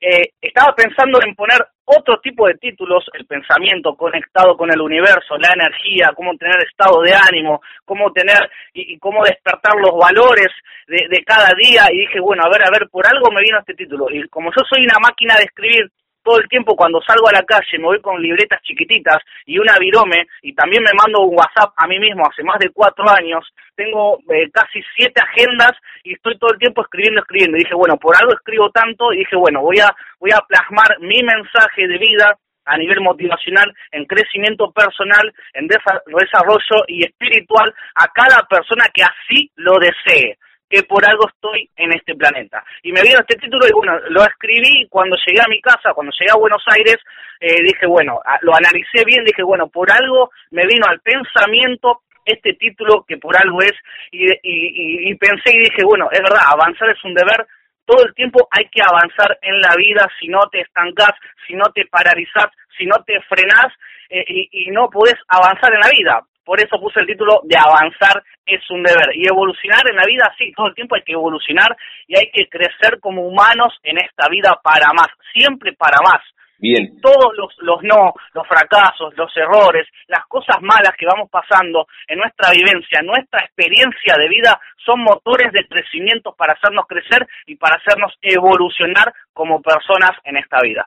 Eh, estaba pensando en poner otro tipo de títulos, el pensamiento conectado con el universo, la energía, cómo tener estado de ánimo, cómo tener y, cómo despertar los valores de, de, cada día. Y dije, bueno, a ver, a ver, por algo me vino este título. Y como yo soy una máquina de escribir, todo el tiempo cuando salgo a la calle me voy con libretas chiquititas y una virome y también me mando un WhatsApp a mí mismo hace más de cuatro años, tengo eh, casi siete agendas y estoy todo el tiempo escribiendo, escribiendo. Y dije, bueno, por algo escribo tanto y dije, bueno, voy a, voy a plasmar mi mensaje de vida a nivel motivacional, en crecimiento personal, en desarrollo y espiritual a cada persona que así lo desee que por algo estoy en este planeta. Y me vino este título y bueno, lo escribí cuando llegué a mi casa, cuando llegué a Buenos Aires, eh, dije, bueno, lo analicé bien, dije, bueno, por algo me vino al pensamiento este título que por algo es, y, y, y pensé y dije, bueno, es verdad, avanzar es un deber, todo el tiempo hay que avanzar en la vida, si no te estancás, si no te paralizás, si no te frenás eh, y, y no podés avanzar en la vida. Por eso puse el título de avanzar es un deber. Y evolucionar en la vida, sí, todo el tiempo hay que evolucionar y hay que crecer como humanos en esta vida para más, siempre para más. Bien. Todos los, los no, los fracasos, los errores, las cosas malas que vamos pasando en nuestra vivencia, nuestra experiencia de vida, son motores de crecimiento para hacernos crecer y para hacernos evolucionar como personas en esta vida.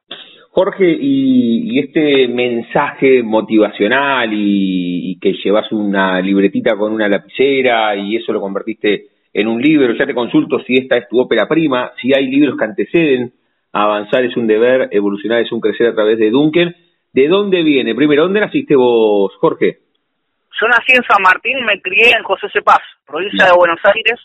Jorge, y, este mensaje motivacional y, y, que llevas una libretita con una lapicera y eso lo convertiste en un libro, ya te consulto si esta es tu ópera prima, si hay libros que anteceden avanzar es un deber, evolucionar es un crecer a través de Duncan. ¿De dónde viene? Primero, ¿dónde naciste vos, Jorge? Yo nací en San Martín, me crié en José Cepaz, provincia de Buenos Aires.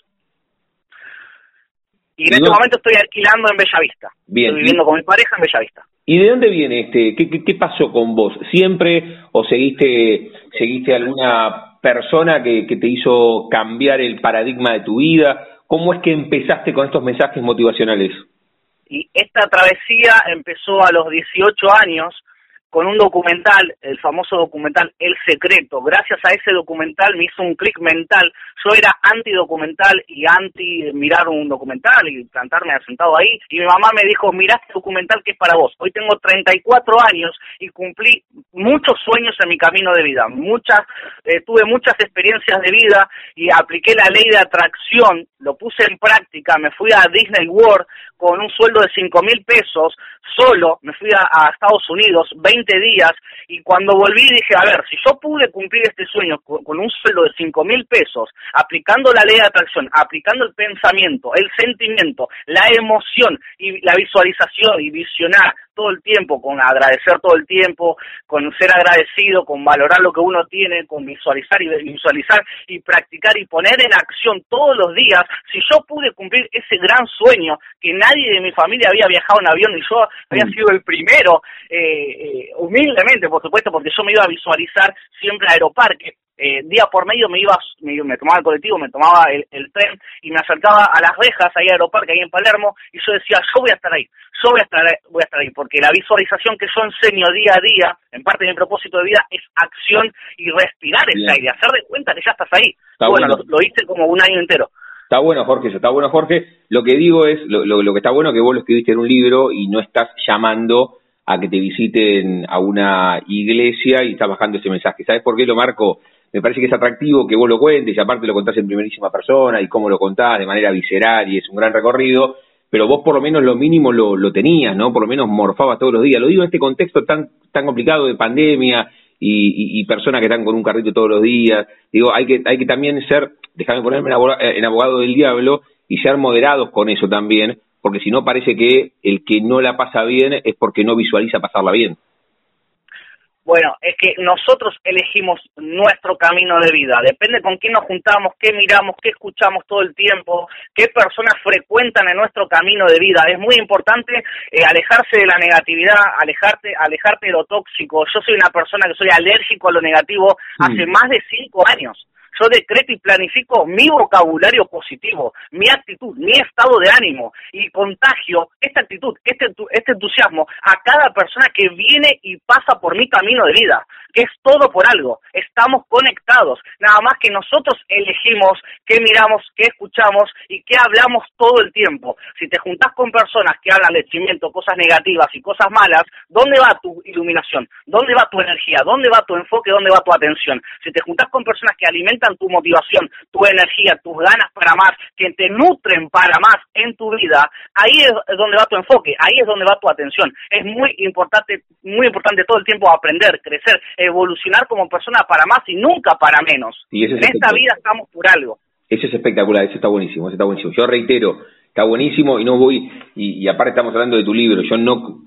Y en este momento estoy alquilando en Bellavista. Bien. Estoy viviendo con mi pareja en Bellavista. ¿Y de dónde viene este? ¿Qué, qué, pasó con vos? ¿Siempre o seguiste, seguiste alguna persona que, que te hizo cambiar el paradigma de tu vida? ¿Cómo es que empezaste con estos mensajes motivacionales? Y esta travesía empezó a los 18 años con un documental, el famoso documental El Secreto. Gracias a ese documental me hizo un clic mental. Yo era anti-documental y anti mirar un documental y plantarme sentado ahí. Y mi mamá me dijo, mira este documental que es para vos. Hoy tengo 34 años y cumplí muchos sueños en mi camino de vida. Muchas, eh, tuve muchas experiencias de vida y apliqué la ley de atracción, lo puse en práctica, me fui a Disney World con un sueldo de 5 mil pesos, solo, me fui a, Estados Unidos 20 días y cuando volví dije, a ver, si yo pude cumplir este sueño con, un sueldo de 5 mil pesos, aplicando la ley de atracción, aplicando el pensamiento, el sentimiento, la emoción y la visualización y visionar todo el tiempo, con agradecer todo el tiempo, con ser agradecido, con valorar lo que uno tiene, con visualizar y visualizar y practicar y poner en acción todos los días, si yo pude cumplir ese gran sueño que nadie de mi familia había viajado en avión y yo había sido el primero, eh, eh, humildemente, por supuesto, porque yo me iba a visualizar siempre a Aeroparque, eh, día por medio me iba, me, tomaba el colectivo, me tomaba el, tren y me acercaba a las rejas ahí a Aeroparque, ahí en Palermo, y yo decía, yo voy a estar ahí, yo voy a estar, voy a estar ahí, porque la visualización que yo enseño día a día, en parte de mi propósito de vida, es acción y respirar el aire, hacer de cuenta que ya estás ahí. bueno, Lo, hice como un año entero. Está bueno, Jorge, eso está bueno, Jorge. Lo que digo es, lo, lo, que está bueno es que vos lo escribiste en un libro y no estás llamando a que te visiten a una iglesia y estás bajando ese mensaje. ¿Sabes por qué lo marco? Me parece que es atractivo que vos lo cuentes y aparte lo contás en primerísima persona y cómo lo contás de manera visceral y es un gran recorrido, pero vos por lo menos lo mínimo lo, lo tenías, ¿no? Por lo menos morfabas todos los días. Lo digo en este contexto tan, tan complicado de pandemia y, personas que están con un carrito todos los días. Digo, hay que, hay que también ser, déjame ponerme en abogado del diablo y ser moderados con eso también, porque si no parece que el que no la pasa bien es porque no visualiza pasarla bien. Bueno, es que nosotros elegimos nuestro camino de vida. Depende con quién nos juntamos, qué miramos, qué escuchamos todo el tiempo, qué personas frecuentan en nuestro camino de vida. Es muy importante eh, alejarse de la negatividad, alejarte, alejarte de lo tóxico. Yo soy una persona que soy alérgico a lo negativo hace más de cinco años yo decreto y planifico mi vocabulario positivo, mi actitud, mi estado de ánimo y contagio esta actitud, este, este entusiasmo a cada persona que viene y pasa por mi camino de vida, que es todo por algo. Estamos conectados, nada más que nosotros elegimos qué miramos, qué escuchamos y qué hablamos todo el tiempo. Si te juntás con personas que hablan de cimiento, cosas negativas y cosas malas, ¿dónde va tu iluminación? ¿Dónde va tu energía? ¿Dónde va tu enfoque? ¿Dónde va tu atención? Si te juntás con personas que alimentan tu motivación, tu energía, tus ganas para más, que te nutren para más en tu vida, ahí es donde va tu enfoque, ahí es donde va tu atención. Es muy importante, muy importante todo el tiempo aprender, crecer, evolucionar como persona para más y nunca para menos. en esta vida estamos por algo. Eso es espectacular, eso está buenísimo, eso está buenísimo. Yo reitero, está buenísimo y no voy, y, y aparte estamos hablando de tu libro, yo no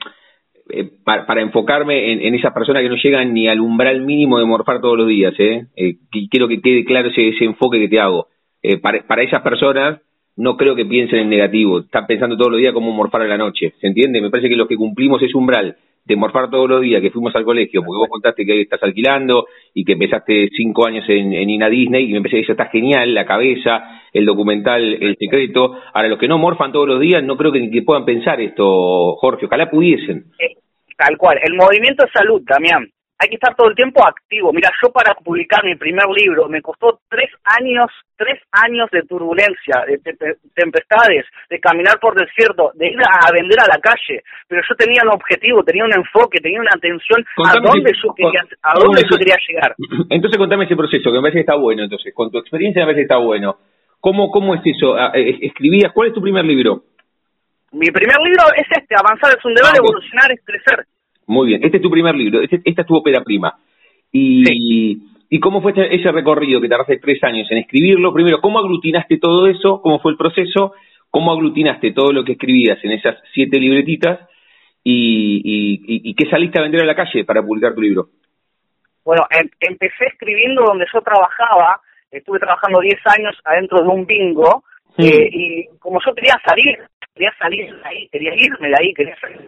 eh, para, enfocarme en, esas personas que no llegan ni al umbral mínimo de morfar todos los días, ¿eh? eh quiero que quede claro ese, enfoque que te hago. Eh, para, esas personas no creo que piensen en negativo, están pensando todos los días cómo morfar a la noche, ¿se entiende? Me parece que los que cumplimos ese umbral de morfar todos los días, que fuimos al colegio, porque vos contaste que estás alquilando y que empezaste cinco años en, Ina Disney, y me parece que eso está genial, la cabeza, el documental, el secreto. Ahora, los que no morfan todos los días, no creo que ni que puedan pensar esto, Jorge, ojalá pudiesen. Tal cual. El movimiento salud, Damián. Hay que estar todo el tiempo activo. Mira, yo para publicar mi primer libro me costó tres años, tres años de turbulencia, de, tempestades, de caminar por desierto, de ir a, vender a la calle. Pero yo tenía un objetivo, tenía un enfoque, tenía una atención a dónde, yo, quería, a dónde yo quería llegar. Entonces contame ese proceso, que me parece que está bueno. Entonces, con tu experiencia me parece que está bueno. ¿Cómo, cómo es eso? Ah, eh, ¿Escribías? ¿Cuál es tu primer libro? Mi primer libro es este, Avanzar es un deber, ah, evolucionar es crecer. Muy bien, este es tu primer libro, este, esta es tu ópera prima. Y, ¿Y cómo fue ese recorrido que tardaste tres años en escribirlo? Primero, ¿cómo aglutinaste todo eso? ¿Cómo fue el proceso? ¿Cómo aglutinaste todo lo que escribías en esas siete libretitas? ¿Y, y, y qué saliste a vender a la calle para publicar tu libro? Bueno, em, empecé escribiendo donde yo trabajaba, estuve trabajando diez años adentro de un bingo, eh, y como yo quería salir quería salir de ahí, quería irme de ahí, quería salir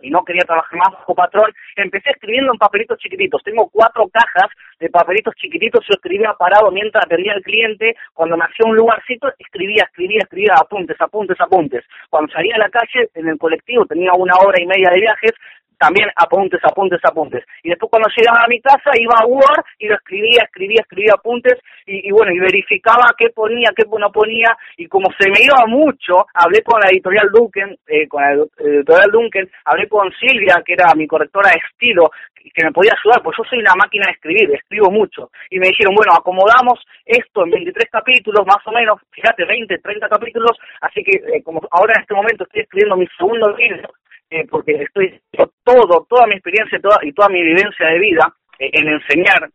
y no quería trabajar más como patrón, empecé escribiendo en papelitos chiquititos. Tengo cuatro cajas de papelitos chiquititos, yo escribía parado mientras atendía al cliente, cuando me hacía un lugarcito, escribía, escribía, escribía apuntes, apuntes, apuntes. Cuando salía a la calle, en el colectivo, tenía una hora y media de viajes, también apuntes, apuntes, apuntes. Y después cuando llegaba a mi casa iba a Word y lo escribía, escribía, escribía apuntes y, bueno, y verificaba qué ponía, qué no ponía y como se me iba mucho, hablé con la editorial Duncan, eh, con la editorial Duncan, hablé con Silvia, que era mi correctora de estilo, que me podía ayudar, pues yo soy una máquina de escribir, escribo mucho. Y me dijeron, bueno, acomodamos esto en 23 capítulos, más o menos, fíjate, 20, 30 capítulos, así que eh, como ahora en este momento estoy escribiendo mi segundo libro, eh, porque estoy todo, toda mi experiencia toda, y toda mi vivencia de vida eh, en enseñar,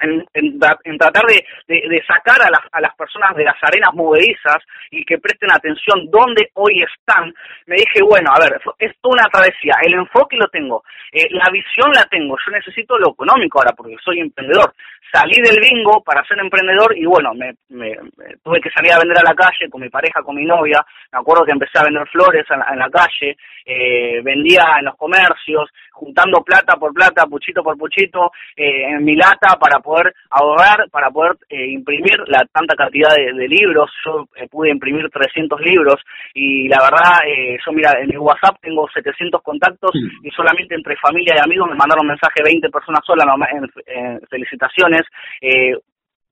en, en, tratar de, sacar a las, a las personas de las arenas movedizas y que presten atención dónde hoy están, me dije, bueno, a ver, es toda una travesía, el enfoque lo tengo, eh, la visión la tengo, yo necesito lo económico ahora porque soy emprendedor, salí del bingo para ser emprendedor y bueno, me, tuve que salir a vender a la calle con mi pareja, con mi novia. Me acuerdo que empecé a vender flores en la, calle, eh, vendía en los comercios, juntando plata por plata, puchito por puchito, eh, en mi lata para poder ahorrar, para poder eh, imprimir la tanta cantidad de, libros. Yo pude imprimir 300 libros y la verdad, yo mira, en mi WhatsApp tengo 700 contactos y solamente entre familia y amigos me mandaron mensaje 20 personas solas en felicitaciones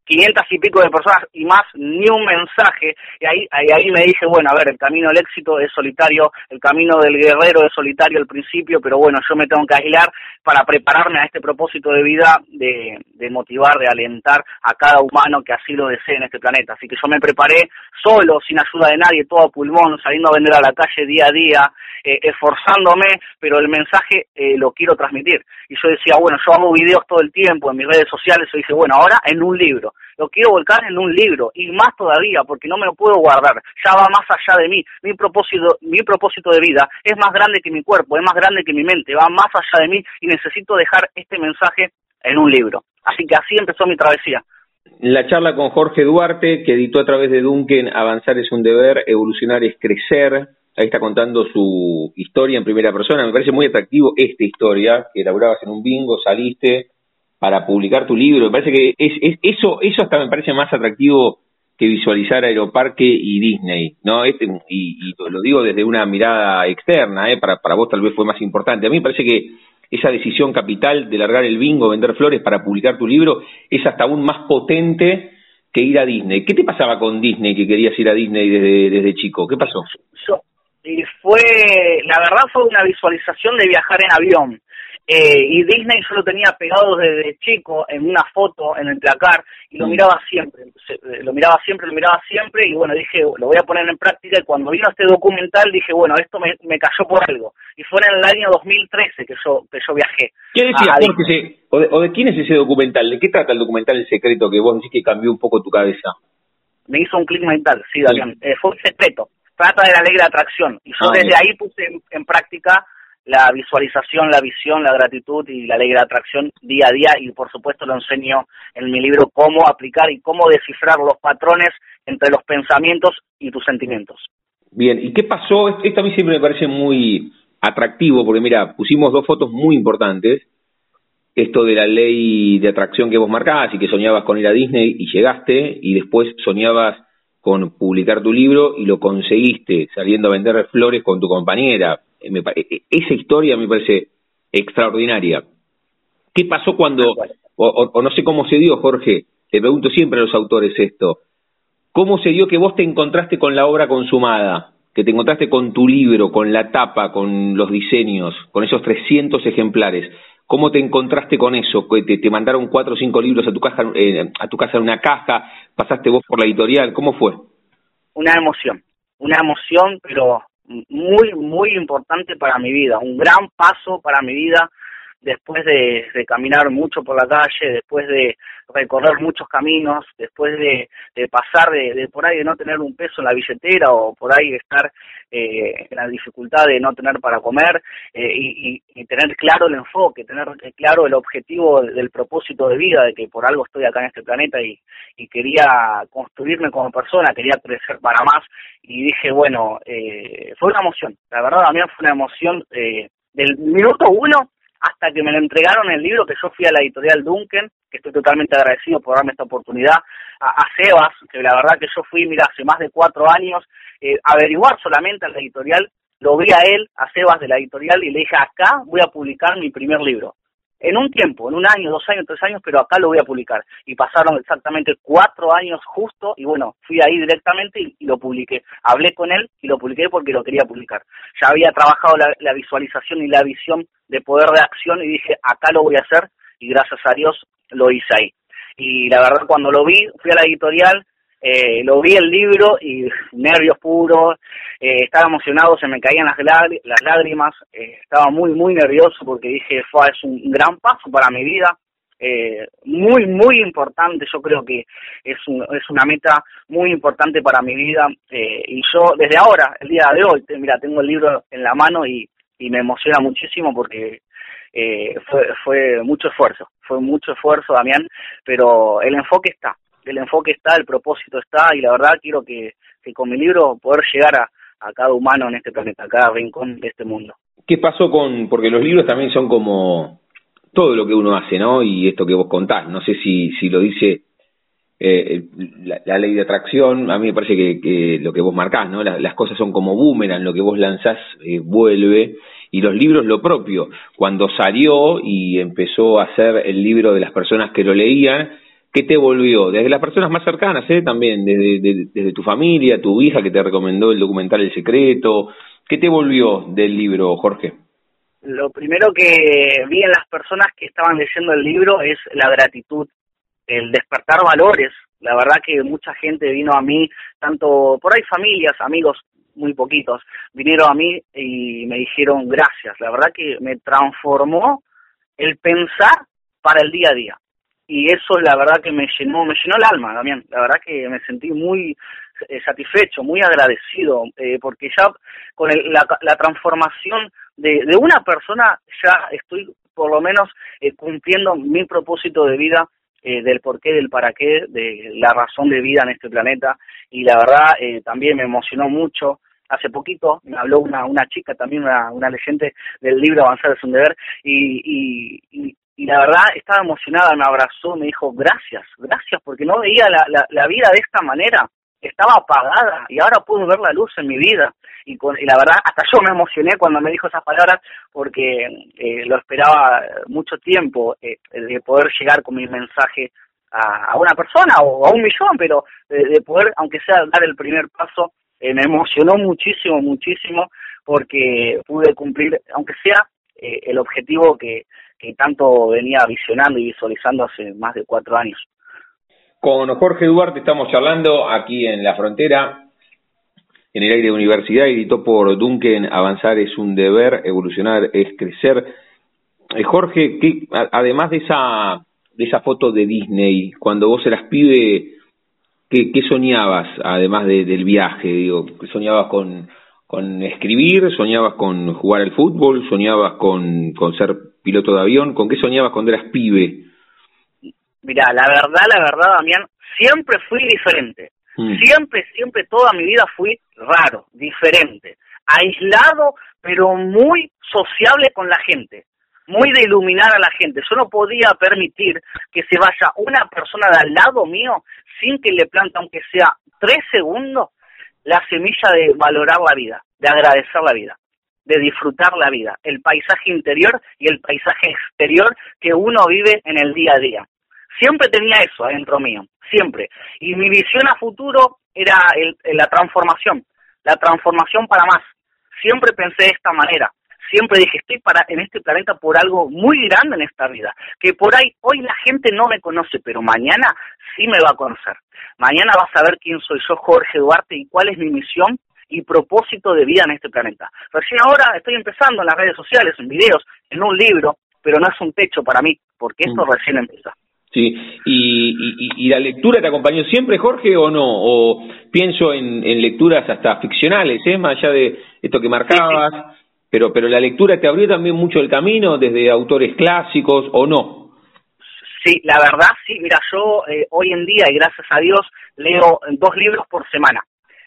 500 eh, y pico de personas y más, ni un mensaje. Y ahí, ahí, ahí me dije, bueno, a ver, el camino del éxito es solitario, el camino del guerrero es solitario al principio, pero bueno, yo me tengo que aislar para prepararme a este propósito de vida de, de motivar, de alentar a cada humano que así lo desee en este planeta. Así que yo me preparé solo, sin ayuda de nadie, todo a pulmón, saliendo a vender a la calle día a día, eh, esforzándome, pero el mensaje eh, lo quiero transmitir. Y yo decía, bueno, yo hago videos todo el tiempo en mis redes sociales, yo dije, bueno, ahora en un libro, lo quiero volcar en un libro, y más todavía, porque no me lo puedo guardar, ya va más allá de mí, mi propósito, mi propósito de vida es más grande que mi cuerpo, es más grande que mi mente, va más allá de mí, y necesito dejar este mensaje en un libro. Así que así empezó mi travesía. La charla con Jorge Duarte, que editó a través de Duncan Avanzar es un deber, evolucionar es crecer, ahí está contando su historia en primera persona. Me parece muy atractivo esta historia, que elaborabas en un bingo, saliste para publicar tu libro. Me parece que es, eso, eso hasta me parece más atractivo que visualizar Aeroparque y Disney, ¿no? Este, y, lo digo desde una mirada externa, ¿eh? para, para vos tal vez fue más importante. A mí me parece que esa decisión capital de largar el bingo, vender flores para publicar tu libro, es hasta aún más potente que ir a Disney. ¿Qué te pasaba con Disney que querías ir a Disney desde, desde chico? ¿Qué pasó? y fue, la verdad fue una visualización de viajar en avión. Eh, y Disney yo lo tenía pegado desde chico en una foto en el placar y lo mm. miraba siempre, eh, lo miraba siempre, lo miraba siempre y bueno, dije, lo voy a poner en práctica y cuando vino este documental dije, bueno, esto me, me cayó por algo. Y fue en el año 2013 que yo, que yo viajé. ¿Qué decías? o, de, ¿O de quién es ese documental? ¿De qué trata el documental El Secreto que vos decís que cambió un poco tu cabeza? Me hizo un clic mental, sí, Damián. Eh, fue un secreto trata de la ley de atracción. Y yo ah, desde ahí puse en, práctica la visualización, la visión, la gratitud y la ley de atracción día a día y por supuesto lo enseño en mi libro cómo aplicar y cómo descifrar los patrones entre los pensamientos y tus sentimientos. Bien, ¿y qué pasó? Esto a mí siempre me parece muy atractivo porque mira, pusimos dos fotos muy importantes. Esto de la ley de atracción que vos marcabas y que soñabas con ir a Disney y llegaste y después soñabas con publicar tu libro y lo conseguiste saliendo a vender flores con tu compañera. Eh, me, eh, esa historia me parece extraordinaria. ¿Qué pasó cuando, o, no sé cómo se dio, Jorge, te pregunto siempre a los autores esto, ¿cómo se dio que vos te encontraste con la obra consumada? que te encontraste con tu libro, con la tapa, con los diseños, con esos 300 ejemplares. ¿Cómo te encontraste con eso? ¿Te, te mandaron cuatro o cinco libros a tu, casa, eh, a tu casa en una caja? ¿Pasaste vos por la editorial? ¿Cómo fue? Una emoción, una emoción, pero muy, muy importante para mi vida, un gran paso para mi vida después de, caminar mucho por la calle, después de recorrer muchos caminos, después de, pasar de, por ahí de no tener un peso en la billetera o por ahí de estar eh, en la dificultad de no tener para comer eh, y, tener claro el enfoque, tener claro el objetivo del propósito de vida, de que por algo estoy acá en este planeta y, quería construirme como persona, quería crecer para más y dije, bueno, eh, fue una emoción, la verdad también fue una emoción del minuto uno hasta que me lo entregaron el libro, que yo fui a la editorial Duncan, que estoy totalmente agradecido por darme esta oportunidad, a, Sebas, que la verdad que yo fui, mira, hace más de cuatro años, eh, averiguar solamente a la editorial, lo vi a él, a Sebas de la editorial, y le dije, acá voy a publicar mi primer libro en un tiempo, en un año, dos años, tres años, pero acá lo voy a publicar. Y pasaron exactamente cuatro años justo y bueno, fui ahí directamente y, lo publiqué. Hablé con él y lo publiqué porque lo quería publicar. Ya había trabajado la, visualización y la visión de poder de acción y dije, acá lo voy a hacer y gracias a Dios lo hice ahí. Y la verdad cuando lo vi, fui a la editorial, eh, lo vi el libro y nervios puros, eh, estaba emocionado, se me caían las, las lágrimas, eh, estaba muy, muy nervioso porque dije, fue es un gran paso para mi vida, eh, muy, muy importante, yo creo que es, un, es una meta muy importante para mi vida y yo desde ahora, el día de hoy, mira, tengo el libro en la mano y, y me emociona muchísimo porque fue, fue mucho esfuerzo, fue mucho esfuerzo, Damián, pero el enfoque está, el enfoque está, el propósito está y la verdad quiero que, que con mi libro poder llegar a, cada humano en este planeta, a cada rincón de este mundo. ¿Qué pasó con, porque los libros también son como todo lo que uno hace, ¿no? Y esto que vos contás, no sé si, si lo dice eh, la, ley de atracción, a mí me parece que, que lo que vos marcás, ¿no? las cosas son como boomerang, lo que vos lanzás eh, vuelve, y los libros lo propio. Cuando salió y empezó a ser el libro de las personas que lo leían, ¿Qué te volvió? Desde las personas más cercanas, ¿eh? También, desde, desde tu familia, tu hija que te recomendó el documental El Secreto. ¿Qué te volvió del libro, Jorge? Lo primero que vi en las personas que estaban leyendo el libro es la gratitud, el despertar valores. La verdad que mucha gente vino a mí, tanto por ahí familias, amigos, muy poquitos, vinieron a mí y me dijeron gracias. La verdad que me transformó el pensar para el día a día y eso la verdad que me llenó, me llenó el alma también, la verdad que me sentí muy eh, satisfecho, muy agradecido, eh, porque ya con la, la, transformación de, de, una persona ya estoy por lo menos eh, cumpliendo mi propósito de vida del por qué, del para qué, de la razón de vida en este planeta. Y la verdad también me emocionó mucho. Hace poquito me habló una, una chica, también una, una leyenda del libro Avanzar es un deber, y, y la verdad estaba emocionada, me abrazó, me dijo gracias, gracias, porque no veía la, la, vida de esta manera, estaba apagada y ahora puedo ver la luz en mi vida. Y, con, y la verdad, hasta yo me emocioné cuando me dijo esas palabras porque eh, lo esperaba mucho tiempo eh, de poder llegar con mi mensaje a, a una persona o a un millón, pero de, poder, aunque sea dar el primer paso, eh, me emocionó muchísimo, muchísimo porque pude cumplir, aunque sea el objetivo que, que tanto venía visionando y visualizando hace más de cuatro años. Con Jorge Duarte estamos charlando aquí en la frontera, en el aire de universidad, editó por Duncan, avanzar es un deber, evolucionar es crecer. Eh, Jorge, ¿qué, además de esa, de esa foto de Disney, cuando vos eras pibe, ¿qué, qué soñabas, además del viaje? Digo, ¿Soñabas con, con escribir? ¿Soñabas con jugar al fútbol? ¿Soñabas con, con ser piloto de avión? ¿Con qué soñabas cuando eras pibe? Mira, la verdad, la verdad, Damián, siempre fui diferente. Mm. Siempre, siempre, toda mi vida fui raro, diferente, aislado, pero muy sociable con la gente, muy de iluminar a la gente. Yo no podía permitir que se vaya una persona de al lado mío sin que le plante, aunque sea tres segundos, la semilla de valorar la vida, de agradecer la vida. de disfrutar la vida, el paisaje interior y el paisaje exterior que uno vive en el día a día. Siempre tenía eso adentro mío, siempre. Y mi visión a futuro era la transformación, la transformación para más. Siempre pensé de esta manera. Siempre dije, estoy para, en este planeta por algo muy grande en esta vida. Que por ahí, hoy la gente no me conoce, pero mañana sí me va a conocer. Mañana vas a ver quién soy yo, Jorge Duarte, y cuál es mi misión y propósito de vida en este planeta. Recién ahora estoy empezando en las redes sociales, en videos, en un libro, pero no es un techo para mí, porque esto mm. recién empieza. Sí, y, la lectura te acompañó siempre, Jorge, o no? O pienso en, lecturas hasta ficcionales, ¿eh? más allá de esto que marcabas, Pero, pero la lectura te abrió también mucho el camino desde autores clásicos, ¿o no? Sí, la verdad, sí. Mira, yo eh, hoy en día, y gracias a Dios, leo dos libros por semana.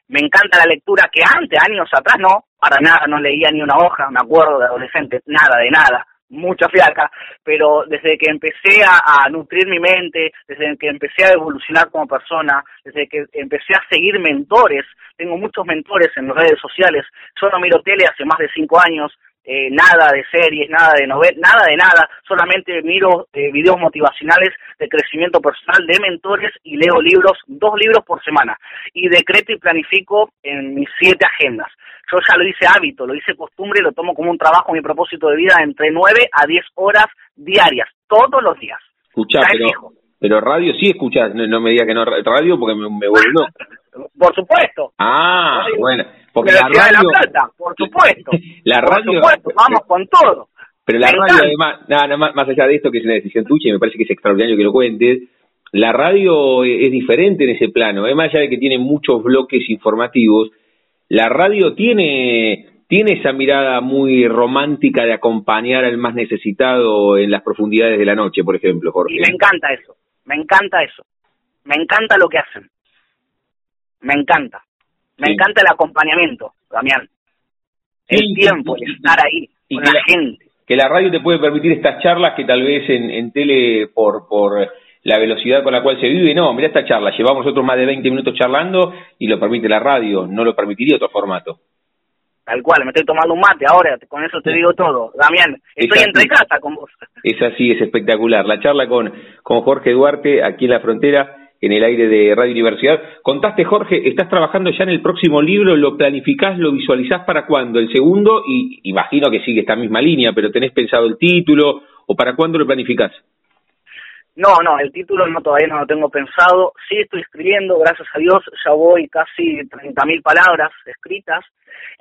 Me encanta la lectura que antes, años atrás, no, para nada, no leía ni una hoja, me acuerdo de adolescente, nada de nada mucha fiaca, pero desde que empecé a, nutrir mi mente, desde que empecé a evolucionar como persona, desde que empecé a seguir mentores, tengo muchos mentores en las redes sociales, yo no miro tele hace más de cinco años, eh, nada de series, nada de novelas, nada de nada, solamente miro eh, videos motivacionales de crecimiento personal de mentores y leo libros, dos libros por semana, y decreto y planifico en mis siete agendas. Yo ya lo hice hábito, lo hice costumbre, lo tomo como un trabajo, mi propósito de vida entre 9 a 10 horas diarias, todos los días. Escuchá, pero, pero radio sí escuchás, no, me digas que no radio porque me, me vuelvo Por supuesto. Ah, bueno, porque la radio... La por supuesto. la radio... Por supuesto, vamos con todo. Pero la radio además, nada, más, más allá de esto que es una decisión tuya y me parece que es extraordinario que lo cuentes, la radio es diferente en ese plano, ¿eh? más allá de que tiene muchos bloques informativos, la radio tiene, tiene esa mirada muy romántica de acompañar al más necesitado en las profundidades de la noche, por ejemplo, Jorge. Y me encanta eso, me encanta eso. Me encanta lo que hacen. Me encanta. Me encanta el acompañamiento, Damián. El tiempo, el estar ahí con la, gente. Que la radio te puede permitir estas charlas que tal vez en, en tele por, por la velocidad con la cual se vive. No, mira esta charla, llevamos nosotros más de 20 minutos charlando y lo permite la radio, no lo permitiría otro formato. Tal cual, me estoy tomando un mate ahora, con eso te digo todo. Damián, estoy entre casa con vos. Es así, es espectacular. La charla con, con Jorge Duarte aquí en la frontera, en el aire de Radio Universidad. Contaste, Jorge, estás trabajando ya en el próximo libro, ¿lo planificás, lo visualizás para cuándo? El segundo, y imagino que sigue esta misma línea, pero ¿tenés pensado el título o para cuándo lo planificás? No, no, el título no todavía no lo tengo pensado. Sí estoy escribiendo, gracias a Dios, ya voy casi 30.000 palabras escritas.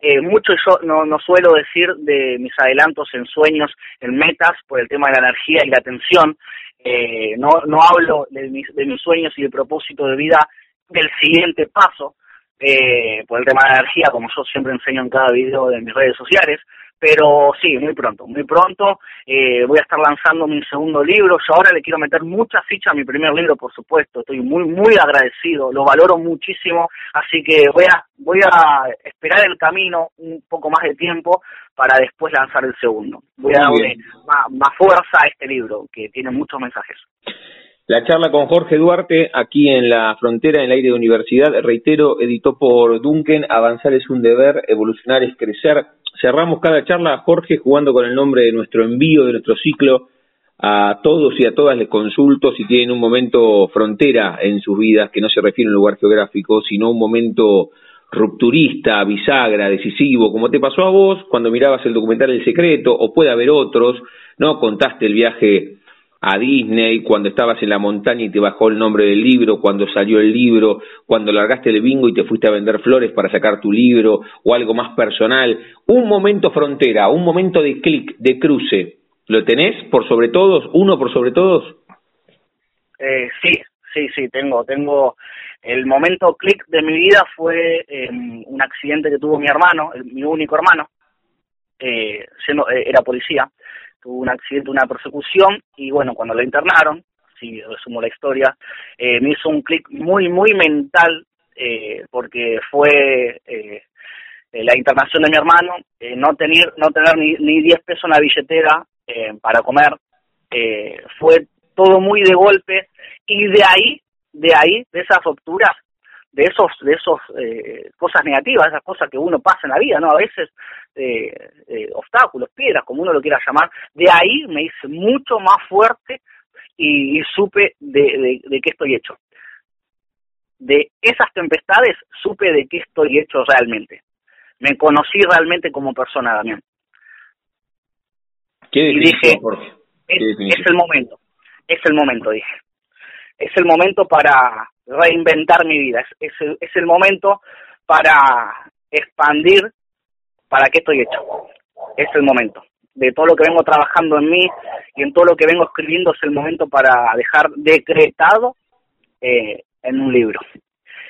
Eh, mucho yo no, no suelo decir de mis adelantos en sueños, en metas, por el tema de la energía y la atención. Eh, no, no hablo de mis, de mis sueños y de propósito de vida del siguiente paso, eh, por el tema de la energía, como yo siempre enseño en cada video de mis redes sociales. Pero sí, muy pronto, muy pronto. Eh, voy a estar lanzando mi segundo libro. Yo ahora le quiero meter mucha ficha a mi primer libro, por supuesto. Estoy muy, muy agradecido, lo valoro muchísimo. Así que voy a, voy a esperar el camino un poco más de tiempo para después lanzar el segundo. Voy a darle más, más fuerza a este libro, que tiene muchos mensajes. La charla con Jorge Duarte, aquí en la frontera, en el aire de universidad, reitero, editó por Duncan, Avanzar es un deber, evolucionar es crecer cerramos cada charla, Jorge, jugando con el nombre de nuestro envío, de nuestro ciclo. A todos y a todas les consulto si tienen un momento frontera en sus vidas, que no se refiere a un lugar geográfico, sino un momento rupturista, bisagra, decisivo, como te pasó a vos cuando mirabas el documental El Secreto, o puede haber otros, ¿no? Contaste el viaje a Disney, cuando estabas en la montaña y te bajó el nombre del libro, cuando salió el libro, cuando largaste el bingo y te fuiste a vender flores para sacar tu libro, o algo más personal. Un momento frontera, un momento de clic, de cruce. ¿Lo tenés por sobre todos? ¿Uno por sobre todos? Eh, sí, sí, sí, tengo, tengo. El momento clic de mi vida fue em, un accidente que tuvo mi hermano, mi único hermano, eh, siendo, eh, era policía tuvo un accidente, una persecución, y bueno, cuando lo internaron, si resumo la historia, eh, me hizo un clic muy, muy mental, eh, porque fue eh, la internación de mi hermano, no tener, no tener ni, ni 10 pesos en la billetera para comer, fue todo muy de golpe, y de ahí, de ahí, de esa ruptura, de esos de esos eh, cosas negativas, esas cosas que uno pasa en la vida, ¿no? A veces eh, eh, obstáculos, piedras, como uno lo quiera llamar. De ahí me hice mucho más fuerte y, supe de, de, qué estoy hecho. De esas tempestades supe de qué estoy hecho realmente. Me conocí realmente como persona, Damián. ¿Qué y dije, es el momento, es el momento, dije. Es el momento para reinventar mi vida, es, es, el momento para expandir para qué estoy hecho. Es el momento. De todo lo que vengo trabajando en mí y en todo lo que vengo escribiendo es el momento para dejar decretado eh, en un libro.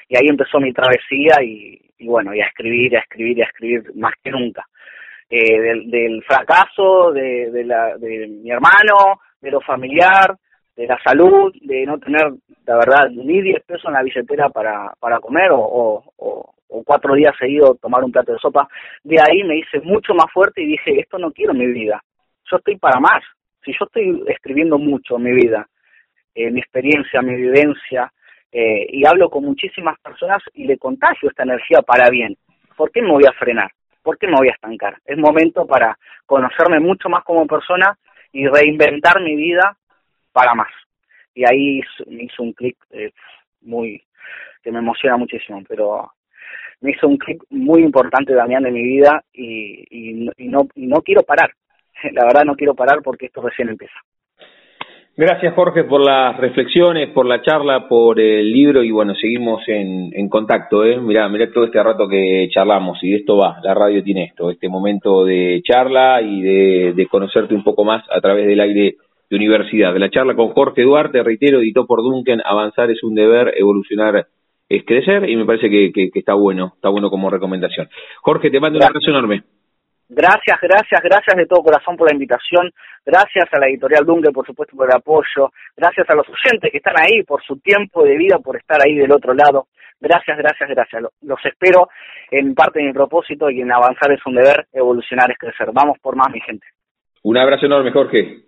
Y ahí empezó mi travesía y, bueno, y a escribir, a escribir, a escribir más que nunca. Eh, del, del, fracaso de, de, la, de mi hermano, de lo familiar, de la salud, de no tener, la verdad, ni 10 pesos en la billetera para, para comer o, o, cuatro días seguidos tomar un plato de sopa. De ahí me hice mucho más fuerte y dije, esto no quiero mi vida. Yo estoy para más. Si yo estoy escribiendo mucho mi vida, eh, mi experiencia, mi vivencia, eh, y hablo con muchísimas personas y le contagio esta energía para bien, ¿por qué me voy a frenar? ¿Por qué me voy a estancar? Es momento para conocerme mucho más como persona y reinventar mi vida para más. Y ahí me hizo un clic eh, muy que me emociona muchísimo, pero me hizo un clic muy importante, Damián, de mi vida y, no, y no quiero parar. La verdad no quiero parar porque esto recién empieza. Gracias Jorge por las reflexiones, por la charla, por el libro y bueno, seguimos en, contacto. ¿eh? Mirá, mirá todo este rato que charlamos y esto va, la radio tiene esto, este momento de charla y de conocerte un poco más a través del aire de universidad. De la charla con Jorge Duarte, reitero, editó por Duncan, avanzar es un deber, evolucionar es crecer y me parece que, que, está bueno, está bueno como recomendación. Jorge, te mando un abrazo enorme. Gracias, gracias, gracias de todo corazón por la invitación, gracias a la editorial Duncan, por supuesto, por el apoyo, gracias a los oyentes que están ahí, por su tiempo de vida, por estar ahí del otro lado. Gracias, gracias, gracias. Los espero en parte de mi propósito y en avanzar es un deber, evolucionar es crecer. Vamos por más, mi gente. Un abrazo enorme, Jorge.